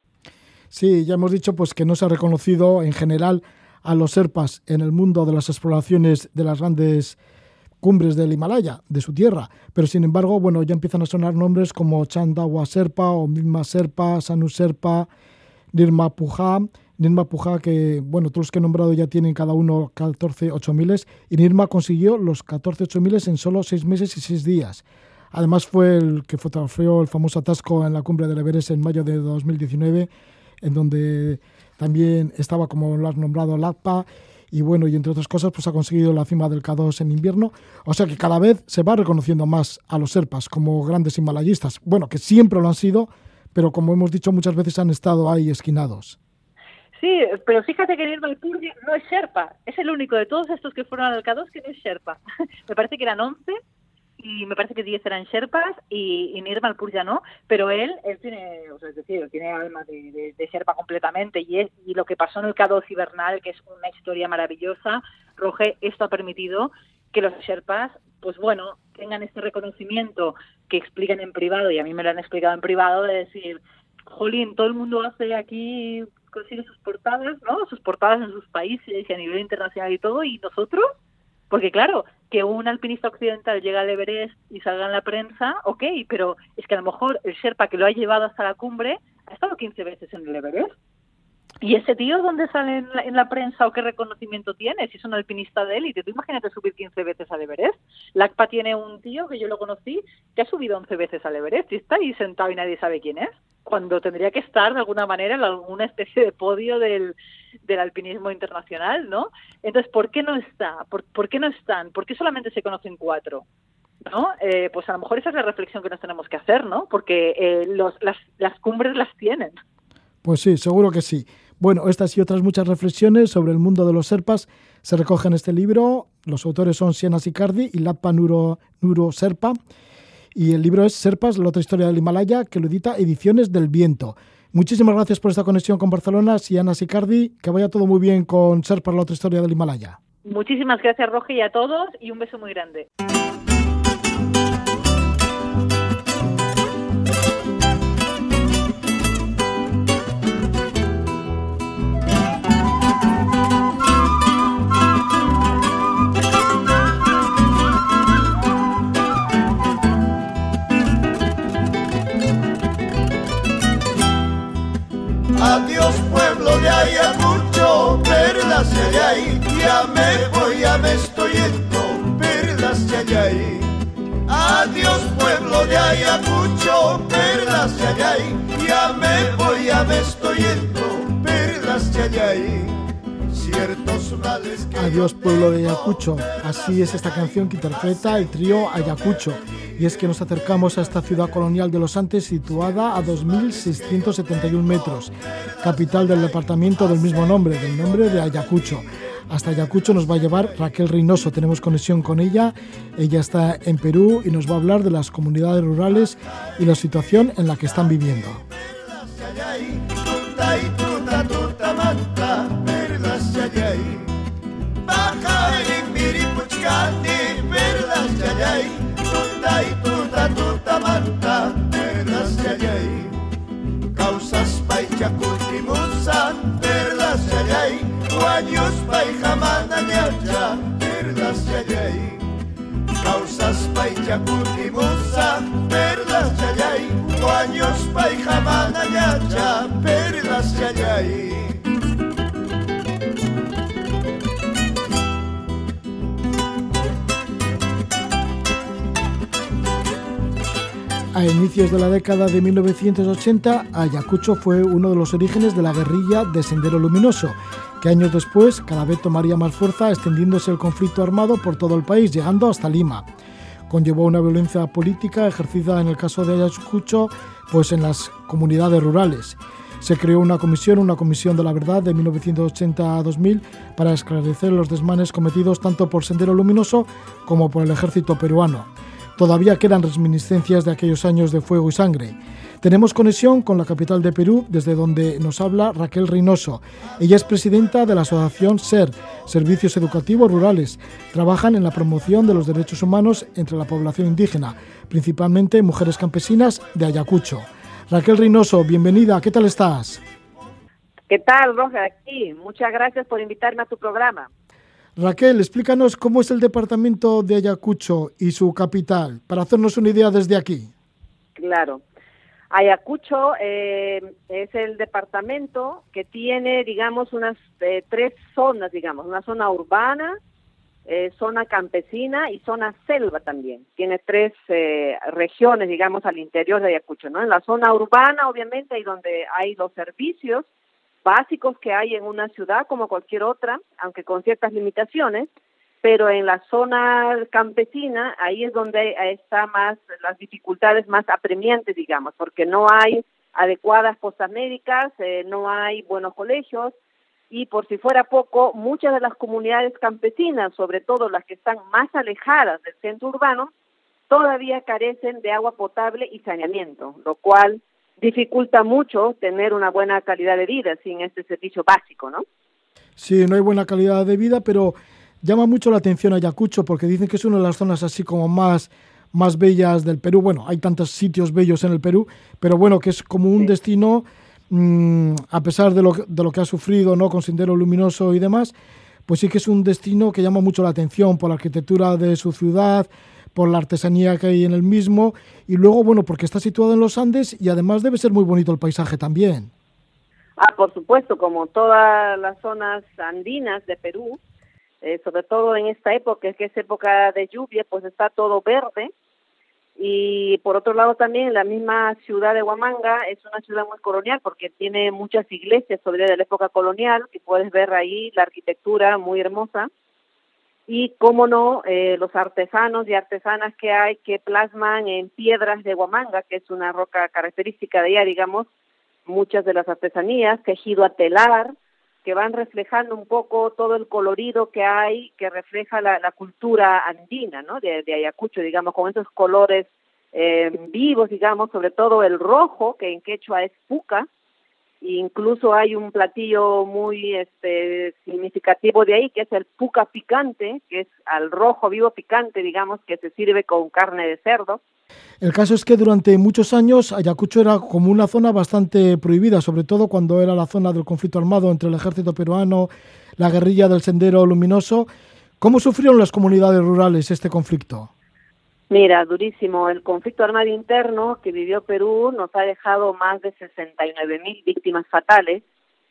Sí, ya hemos dicho pues que no se ha reconocido en general a los serpas en el mundo de las exploraciones de las grandes cumbres del Himalaya, de su tierra. Pero sin embargo, bueno, ya empiezan a sonar nombres como Chandawa Serpa o Milma Serpa, Sanu Serpa, Nirma Puja. Nirma Puja, que, bueno, todos los que he nombrado ya tienen cada uno 14 8000 y Nirma consiguió los 14 8000 en solo 6 meses y 6 días. Además fue el que fotografió el famoso atasco en la cumbre del Everest en mayo de 2019, en donde también estaba, como lo has nombrado, Latpa, y bueno, y entre otras cosas, pues ha conseguido la cima del K2 en invierno. O sea que cada vez se va reconociendo más a los serpas como grandes himalayistas. Bueno, que siempre lo han sido, pero como hemos dicho muchas veces han estado ahí esquinados. Sí, pero fíjate que Purdi no es Sherpa, es el único de todos estos que fueron al K2 que no es Sherpa. Me parece que eran 11 y me parece que 10 eran Sherpas y, y Nirmal Purja no, pero él, él tiene, o sea, es decir, tiene alma de, de, Sherpa completamente y, es, y lo que pasó en el K2 hibernal, que es una historia maravillosa, Roge, esto ha permitido que los Sherpas, pues bueno, tengan este reconocimiento que explican en privado, y a mí me lo han explicado en privado, de decir, jolín, todo el mundo hace aquí, consigue sus portadas, ¿no? Sus portadas en sus países y a nivel internacional y todo, y nosotros, porque claro, que un alpinista occidental llega al Everest y salga en la prensa, ok, pero es que a lo mejor el Sherpa que lo ha llevado hasta la cumbre ha estado 15 veces en el Everest. ¿Y ese tío dónde sale en la, en la, prensa o qué reconocimiento tiene? Si es un alpinista de élite, tú imagínate subir 15 veces al Everest. LACPA tiene un tío que yo lo conocí que ha subido 11 veces al Everest y está ahí sentado y nadie sabe quién es, cuando tendría que estar de alguna manera en alguna especie de podio del, del alpinismo internacional, ¿no? Entonces, ¿por qué no está? ¿Por, ¿Por, qué no están? ¿Por qué solamente se conocen cuatro? ¿No? Eh, pues a lo mejor esa es la reflexión que nos tenemos que hacer, ¿no? Porque eh, los, las, las cumbres las tienen. Pues sí, seguro que sí. Bueno, estas y otras muchas reflexiones sobre el mundo de los serpas se recogen en este libro. Los autores son Siena Sicardi y Lappa Nuro, Nuro Serpa. Y el libro es Serpas, la otra historia del Himalaya, que lo edita Ediciones del Viento. Muchísimas gracias por esta conexión con Barcelona, Siena Sicardi. Que vaya todo muy bien con Serpas, la otra historia del Himalaya. Muchísimas gracias, Roge, y a todos, y un beso muy grande. De Ayacucho, perlas de Ayay, ya me voy, ya me estoy yendo, perlas de Ayay. Adiós pueblo de Ayacucho, perlas de Ayay, ya me voy, ya me estoy yendo, perlas de Ayay. Ciertos males que Adiós pueblo de Ayacucho, así es esta canción que interpreta el trío Ayacucho. Y es que nos acercamos a esta ciudad colonial de los Andes situada a 2.671 metros, capital del departamento del mismo nombre, del nombre de Ayacucho. Hasta Ayacucho nos va a llevar Raquel Reynoso, tenemos conexión con ella. Ella está en Perú y nos va a hablar de las comunidades rurales y la situación en la que están viviendo. Tuta y tuta, tuta manta, perlas de allí. Causas pay chacuti musa, perlas de allí. Guaños pay jamana ñacha, perlas de allí. Causas pay chacuti musa, perlas de allí. Guaños pay jamana ñacha, perlas de A inicios de la década de 1980, Ayacucho fue uno de los orígenes de la guerrilla de Sendero Luminoso, que años después cada vez tomaría más fuerza, extendiéndose el conflicto armado por todo el país, llegando hasta Lima. Conllevó una violencia política ejercida en el caso de Ayacucho, pues en las comunidades rurales. Se creó una comisión, una comisión de la verdad de 1980 a 2000, para esclarecer los desmanes cometidos tanto por Sendero Luminoso como por el ejército peruano. Todavía quedan reminiscencias de aquellos años de fuego y sangre. Tenemos conexión con la capital de Perú, desde donde nos habla Raquel Reynoso. Ella es presidenta de la asociación SER, Servicios Educativos Rurales. Trabajan en la promoción de los derechos humanos entre la población indígena, principalmente mujeres campesinas de Ayacucho. Raquel Reynoso, bienvenida, ¿qué tal estás? ¿Qué tal, Roger? Muchas gracias por invitarme a tu programa. Raquel, explícanos cómo es el departamento de Ayacucho y su capital, para hacernos una idea desde aquí. Claro. Ayacucho eh, es el departamento que tiene, digamos, unas eh, tres zonas, digamos, una zona urbana, eh, zona campesina y zona selva también. Tiene tres eh, regiones, digamos, al interior de Ayacucho, ¿no? En la zona urbana, obviamente, ahí donde hay los servicios básicos que hay en una ciudad como cualquier otra, aunque con ciertas limitaciones, pero en la zona campesina ahí es donde está más las dificultades más apremiantes, digamos, porque no hay adecuadas postas médicas, eh, no hay buenos colegios y por si fuera poco, muchas de las comunidades campesinas, sobre todo las que están más alejadas del centro urbano, todavía carecen de agua potable y saneamiento, lo cual dificulta mucho tener una buena calidad de vida sin este servicio básico, ¿no? Sí, no hay buena calidad de vida, pero llama mucho la atención Ayacucho porque dicen que es una de las zonas así como más, más bellas del Perú. Bueno, hay tantos sitios bellos en el Perú, pero bueno, que es como un destino, mmm, a pesar de lo, de lo que ha sufrido, ¿no? Con Sendero Luminoso y demás, pues sí que es un destino que llama mucho la atención por la arquitectura de su ciudad, por la artesanía que hay en el mismo y luego, bueno, porque está situado en los Andes y además debe ser muy bonito el paisaje también. Ah, por supuesto, como todas las zonas andinas de Perú, eh, sobre todo en esta época, que es época de lluvia, pues está todo verde. Y por otro lado también la misma ciudad de Huamanga es una ciudad muy colonial porque tiene muchas iglesias sobre de la época colonial, que puedes ver ahí la arquitectura muy hermosa y cómo no eh, los artesanos y artesanas que hay que plasman en piedras de Huamanga, que es una roca característica de ella, digamos, muchas de las artesanías, tejido a telar, que van reflejando un poco todo el colorido que hay, que refleja la, la cultura andina, ¿no? De, de, Ayacucho, digamos, con esos colores eh, vivos, digamos, sobre todo el rojo, que en quechua es puca, Incluso hay un platillo muy este, significativo de ahí, que es el puca picante, que es al rojo vivo picante, digamos, que se sirve con carne de cerdo. El caso es que durante muchos años Ayacucho era como una zona bastante prohibida, sobre todo cuando era la zona del conflicto armado entre el ejército peruano, la guerrilla del Sendero Luminoso. ¿Cómo sufrieron las comunidades rurales este conflicto? Mira, durísimo. El conflicto armado interno que vivió Perú nos ha dejado más de 69 mil víctimas fatales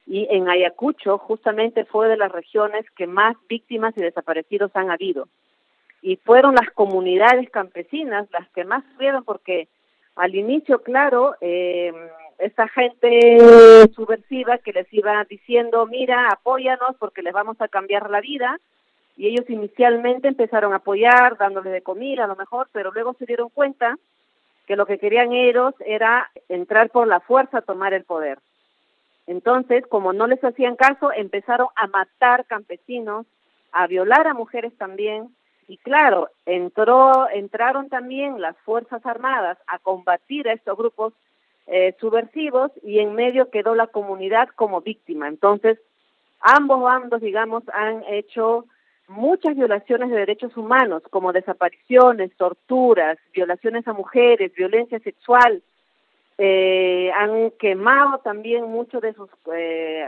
y en Ayacucho justamente fue de las regiones que más víctimas y desaparecidos han habido. Y fueron las comunidades campesinas las que más sufrieron porque al inicio, claro, eh, esta gente subversiva que les iba diciendo, mira, apóyanos porque les vamos a cambiar la vida, y ellos inicialmente empezaron a apoyar, dándoles de comida a lo mejor, pero luego se dieron cuenta que lo que querían ellos era entrar por la fuerza a tomar el poder. Entonces, como no les hacían caso, empezaron a matar campesinos, a violar a mujeres también, y claro, entró, entraron también las Fuerzas Armadas a combatir a estos grupos eh, subversivos y en medio quedó la comunidad como víctima. Entonces, ambos bandos, digamos, han hecho muchas violaciones de derechos humanos, como desapariciones, torturas, violaciones a mujeres, violencia sexual. Eh, han quemado también muchas de sus eh,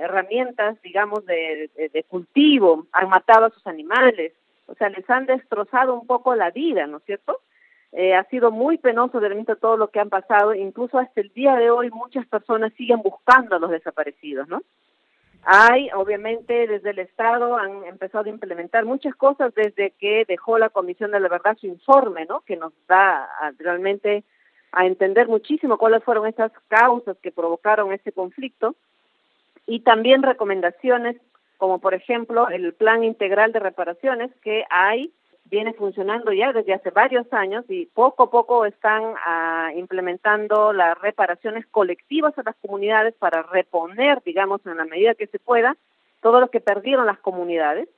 herramientas, digamos, de, cultivo, han matado a sus animales, o sea, les han destrozado un poco la vida, ¿no es cierto? Eh, ha sido muy penoso realmente todo lo que han pasado, incluso hasta el día de hoy muchas personas siguen buscando a los desaparecidos, ¿no? Hay, obviamente, desde el Estado han empezado a implementar muchas cosas desde que dejó la Comisión de la Verdad su informe, ¿no? Que nos da realmente a entender muchísimo cuáles fueron esas causas que provocaron este conflicto y también recomendaciones como por ejemplo el plan integral de reparaciones que hay viene funcionando ya desde hace varios años y poco a poco están uh, implementando las reparaciones colectivas a las comunidades para reponer, digamos, en la medida que se pueda, todo lo que perdieron las comunidades.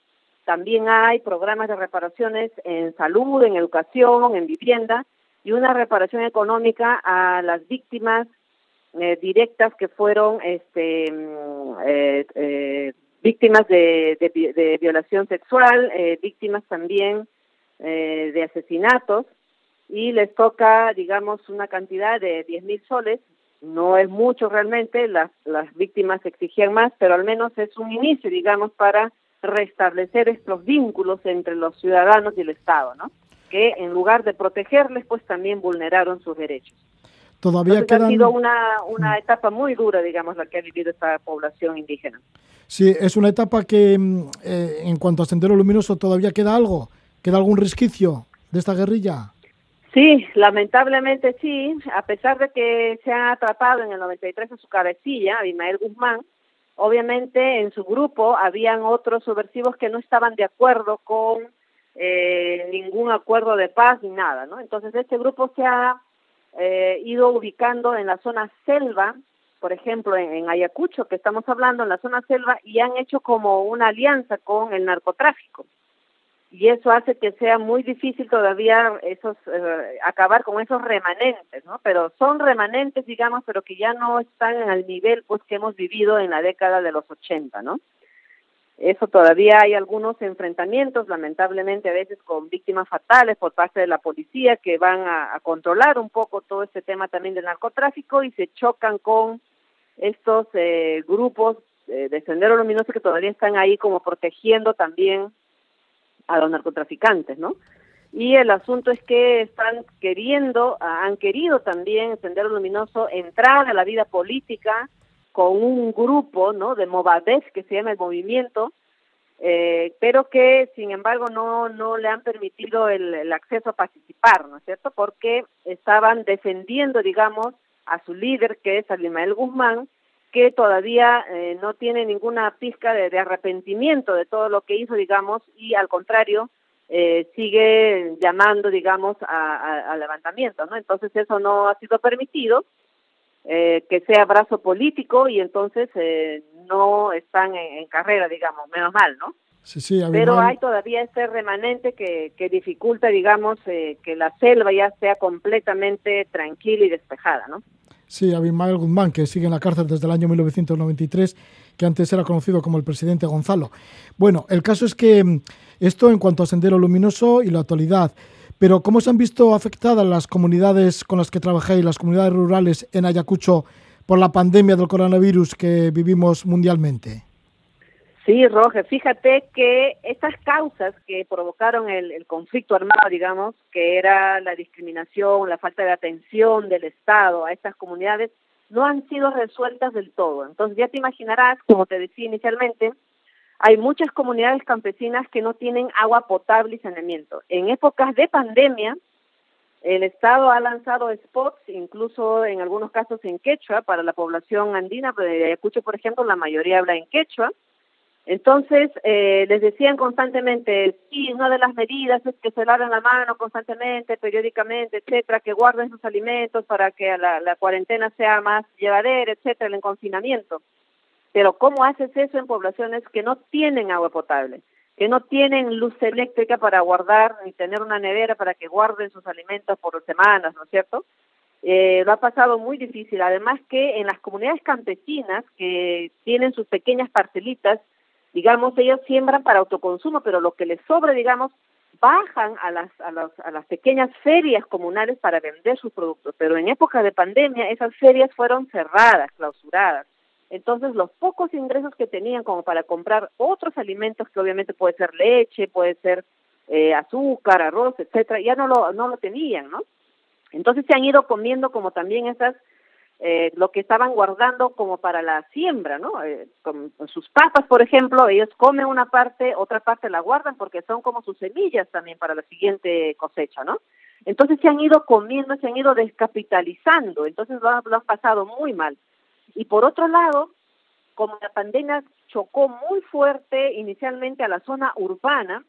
también hay programas de reparaciones en salud, en educación, en vivienda y una reparación económica a las víctimas eh, directas que fueron este, mm, eh, eh, víctimas de, de, de, violación sexual, eh, víctimas también eh, de asesinatos y les toca, digamos, una cantidad de 10 mil soles. No es mucho realmente, las, las víctimas exigían más, pero al menos es un inicio, digamos, para restablecer estos vínculos entre los ciudadanos y el Estado, ¿no? Que en lugar de protegerles, pues también vulneraron sus derechos. Todavía Entonces, quedan... ha sido una, una etapa muy dura, digamos, la que ha vivido esta población indígena. Sí, es una etapa que mm, eh, en cuanto a Sendero Luminoso todavía queda algo, queda algún resquicio de esta guerrilla. Sí, lamentablemente sí, a pesar de que se ha atrapado en el 93 a su cabecilla, Abimael Guzmán, obviamente en su grupo habían otros subversivos que no estaban de acuerdo con eh, ningún acuerdo de paz ni nada, ¿no? Entonces este grupo se ha eh, ido ubicando en la zona selva, por ejemplo en, en Ayacucho, que estamos hablando, en la zona selva, y han hecho como una alianza con el narcotráfico y eso hace que sea muy difícil todavía esos eh, acabar con esos remanentes, ¿no? Pero son remanentes, digamos, pero que ya no están al nivel pues que hemos vivido en la década de los 80, ¿no? Eso todavía hay algunos enfrentamientos, lamentablemente a veces con víctimas fatales por parte de la policía que van a, controlar un poco todo este tema también del narcotráfico y se chocan con estos eh, grupos eh, de Sendero Luminoso que todavía están ahí como protegiendo también a los narcotraficantes, ¿no? Y el asunto es que están queriendo, han querido también Sendero Luminoso entrar a la vida política con un grupo, ¿no? De Movadez que se llama el movimiento, eh, pero que sin embargo no no le han permitido el, el acceso a participar, ¿no es cierto? Porque estaban defendiendo, digamos, a su líder que es Abimael Guzmán, que todavía eh, no tiene ninguna pizca de, de, arrepentimiento de todo lo que hizo, digamos, y al contrario, eh, sigue llamando, digamos, a, levantamiento, ¿no? Entonces eso no ha sido permitido, eh, que sea brazo político y entonces eh, no están en, en, carrera, digamos, menos mal, ¿no? Sí, sí, Pero hay todavía este remanente que, que dificulta, digamos, eh, que la selva ya sea completamente tranquila y despejada, ¿no? Sí, Abimael Guzmán, que sigue en la cárcel desde el año 1993, que antes era conocido como el presidente Gonzalo. Bueno, el caso es que mm, esto en cuanto a Sendero Luminoso y la actualidad, pero ¿cómo se han visto afectadas las comunidades con las que trabajáis, las comunidades rurales en Ayacucho, por la pandemia del coronavirus que vivimos mundialmente? Sí, Roger, fíjate que estas causas que provocaron el, conflicto armado, digamos, que era la discriminación, la falta de atención del Estado a estas comunidades, no han sido resueltas del todo. Entonces ya te imaginarás, como te decía inicialmente, hay muchas comunidades campesinas que no tienen agua potable y saneamiento. En épocas de pandemia, el Estado ha lanzado spots, incluso en algunos casos en quechua, para la población andina, pero de Ayacucho, por ejemplo, la mayoría habla en quechua, entonces, eh, les decían constantemente, sí, una de las medidas es que se laven la mano constantemente, periódicamente, etcétera, que guarden sus alimentos para que la, cuarentena sea más llevadera, etcétera, el confinamiento. Pero ¿cómo haces eso en poblaciones que no tienen agua potable, que no tienen luz eléctrica para guardar ni tener una nevera para que guarden sus alimentos por semanas, ¿no es cierto? Eh, lo ha pasado muy difícil. Además que en las comunidades campesinas que tienen sus pequeñas parcelitas, digamos, ellos siembran para autoconsumo, pero lo que les sobra, digamos, bajan a las, a, las, a las pequeñas ferias comunales para vender sus productos. Pero en época de pandemia esas ferias fueron cerradas, clausuradas. Entonces los pocos ingresos que tenían como para comprar otros alimentos, que obviamente puede ser leche, puede ser eh, azúcar, arroz, etcétera, ya no lo, no lo tenían, ¿no? Entonces se han ido comiendo como también esas eh, lo que estaban guardando como para la siembra, ¿no? Eh, con, sus papas, por ejemplo, ellos comen una parte, otra parte la guardan porque son como sus semillas también para la siguiente cosecha, ¿no? Entonces se han ido comiendo, se han ido descapitalizando, entonces lo lo han pasado muy mal. Y por otro lado, como la pandemia chocó muy fuerte inicialmente a la zona urbana,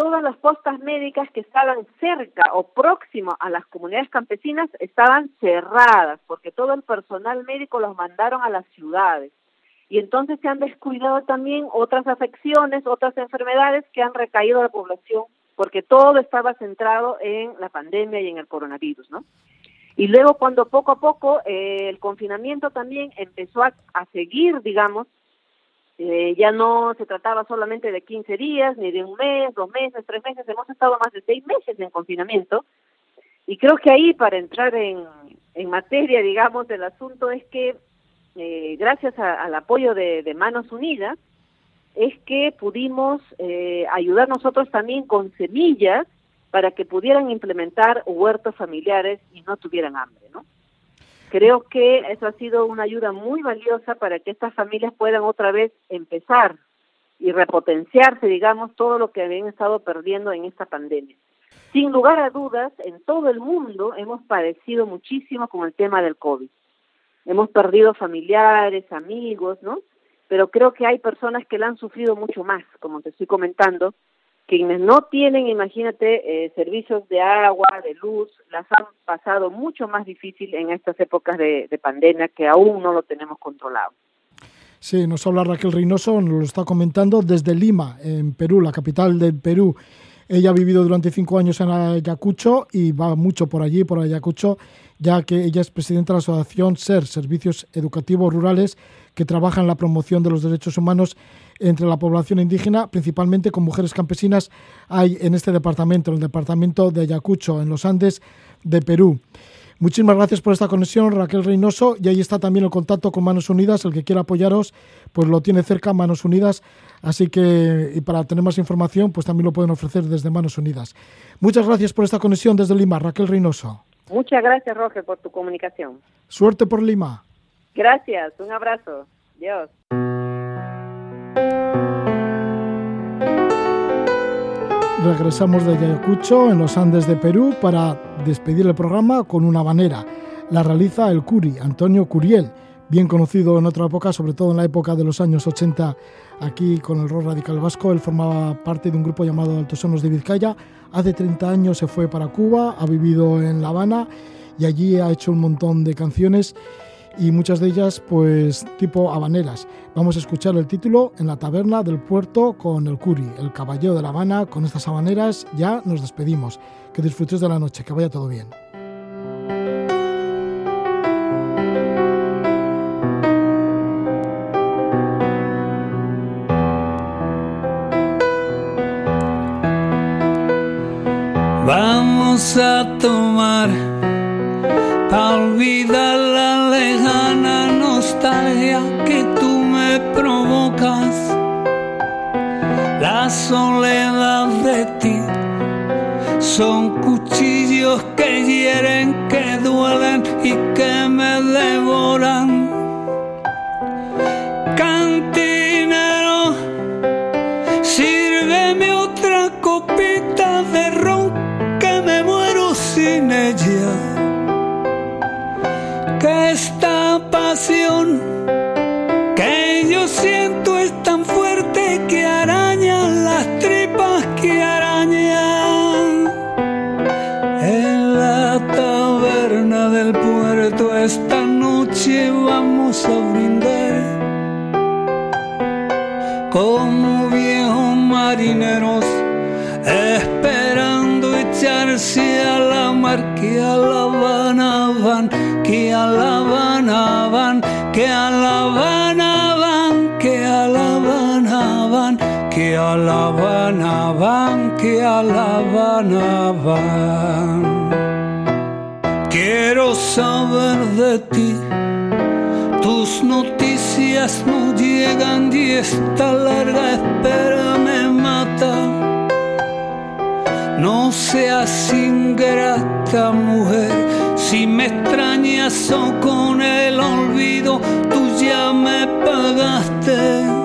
todas las postas médicas que estaban cerca o próximo a las comunidades campesinas estaban cerradas porque todo el personal médico los mandaron a las ciudades. y entonces se han descuidado también otras afecciones, otras enfermedades que han recaído a la población, porque todo estaba centrado en la pandemia y en el coronavirus, ¿no? Y luego cuando poco a poco eh, el confinamiento también empezó a, a seguir, digamos, eh, ya no se trataba solamente de 15 días, ni de un mes, dos meses, tres meses, hemos estado más de seis meses en confinamiento. Y creo que ahí, para entrar en, en materia, digamos, del asunto, es que eh, gracias al apoyo de, de Manos Unidas, es que pudimos eh, ayudar nosotros también con semillas para que pudieran implementar huertos familiares y no tuvieran hambre, ¿no? Creo que eso ha sido una ayuda muy valiosa para que estas familias puedan otra vez empezar y repotenciarse, digamos, todo lo que habían estado perdiendo en esta pandemia. Sin lugar a dudas, en todo el mundo hemos padecido muchísimo con el tema del COVID. Hemos perdido familiares, amigos, ¿no? Pero creo que hay personas que la han sufrido mucho más, como te estoy comentando, quienes no tienen, imagínate, eh, servicios de agua, de luz, las han pasado mucho más difícil en estas épocas de, de pandemia que aún no lo tenemos controlado. Sí, nos habla Raquel Reynoso, nos lo está comentando desde Lima, en Perú, la capital del Perú. Ella ha vivido durante cinco años en Ayacucho y va mucho por allí, por Ayacucho, ya que ella es presidenta de la asociación SER, Servicios Educativos Rurales, que trabaja en la promoción de los derechos humanos entre la población indígena, principalmente con mujeres campesinas, hay en este departamento, en el departamento de Ayacucho, en los Andes de Perú. Muchísimas gracias por esta conexión, Raquel Reynoso. Y ahí está también el contacto con Manos Unidas. El que quiera apoyaros, pues lo tiene cerca Manos Unidas. Así que, y para tener más información, pues también lo pueden ofrecer desde Manos Unidas. Muchas gracias por esta conexión desde Lima, Raquel Reynoso. Muchas gracias, Roger, por tu comunicación. Suerte por Lima. Gracias, un abrazo. Dios. Regresamos de Ayacucho, en los Andes de Perú, para despedir el programa con una banera. La realiza el Curi, Antonio Curiel, bien conocido en otra época, sobre todo en la época de los años 80, aquí con el rock radical vasco. Él formaba parte de un grupo llamado Altos Sonos de Vizcaya. Hace 30 años se fue para Cuba, ha vivido en La Habana y allí ha hecho un montón de canciones y muchas de ellas pues tipo habaneras. Vamos a escuchar el título en la taberna del puerto con el Curi, el caballero de La Habana, con estas habaneras ya nos despedimos. Que disfrutes de la noche, que vaya todo bien. Vamos a tomar pa' olvidar la lejana nostalgia que tú me provocas. La soledad de ti son cuchillos que hieren, que duelen y que La Habana van. Quiero saber de ti tus noticias no llegan y esta larga espera me mata. No seas ingrata mujer, si me extrañas o con el olvido tú ya me pagaste.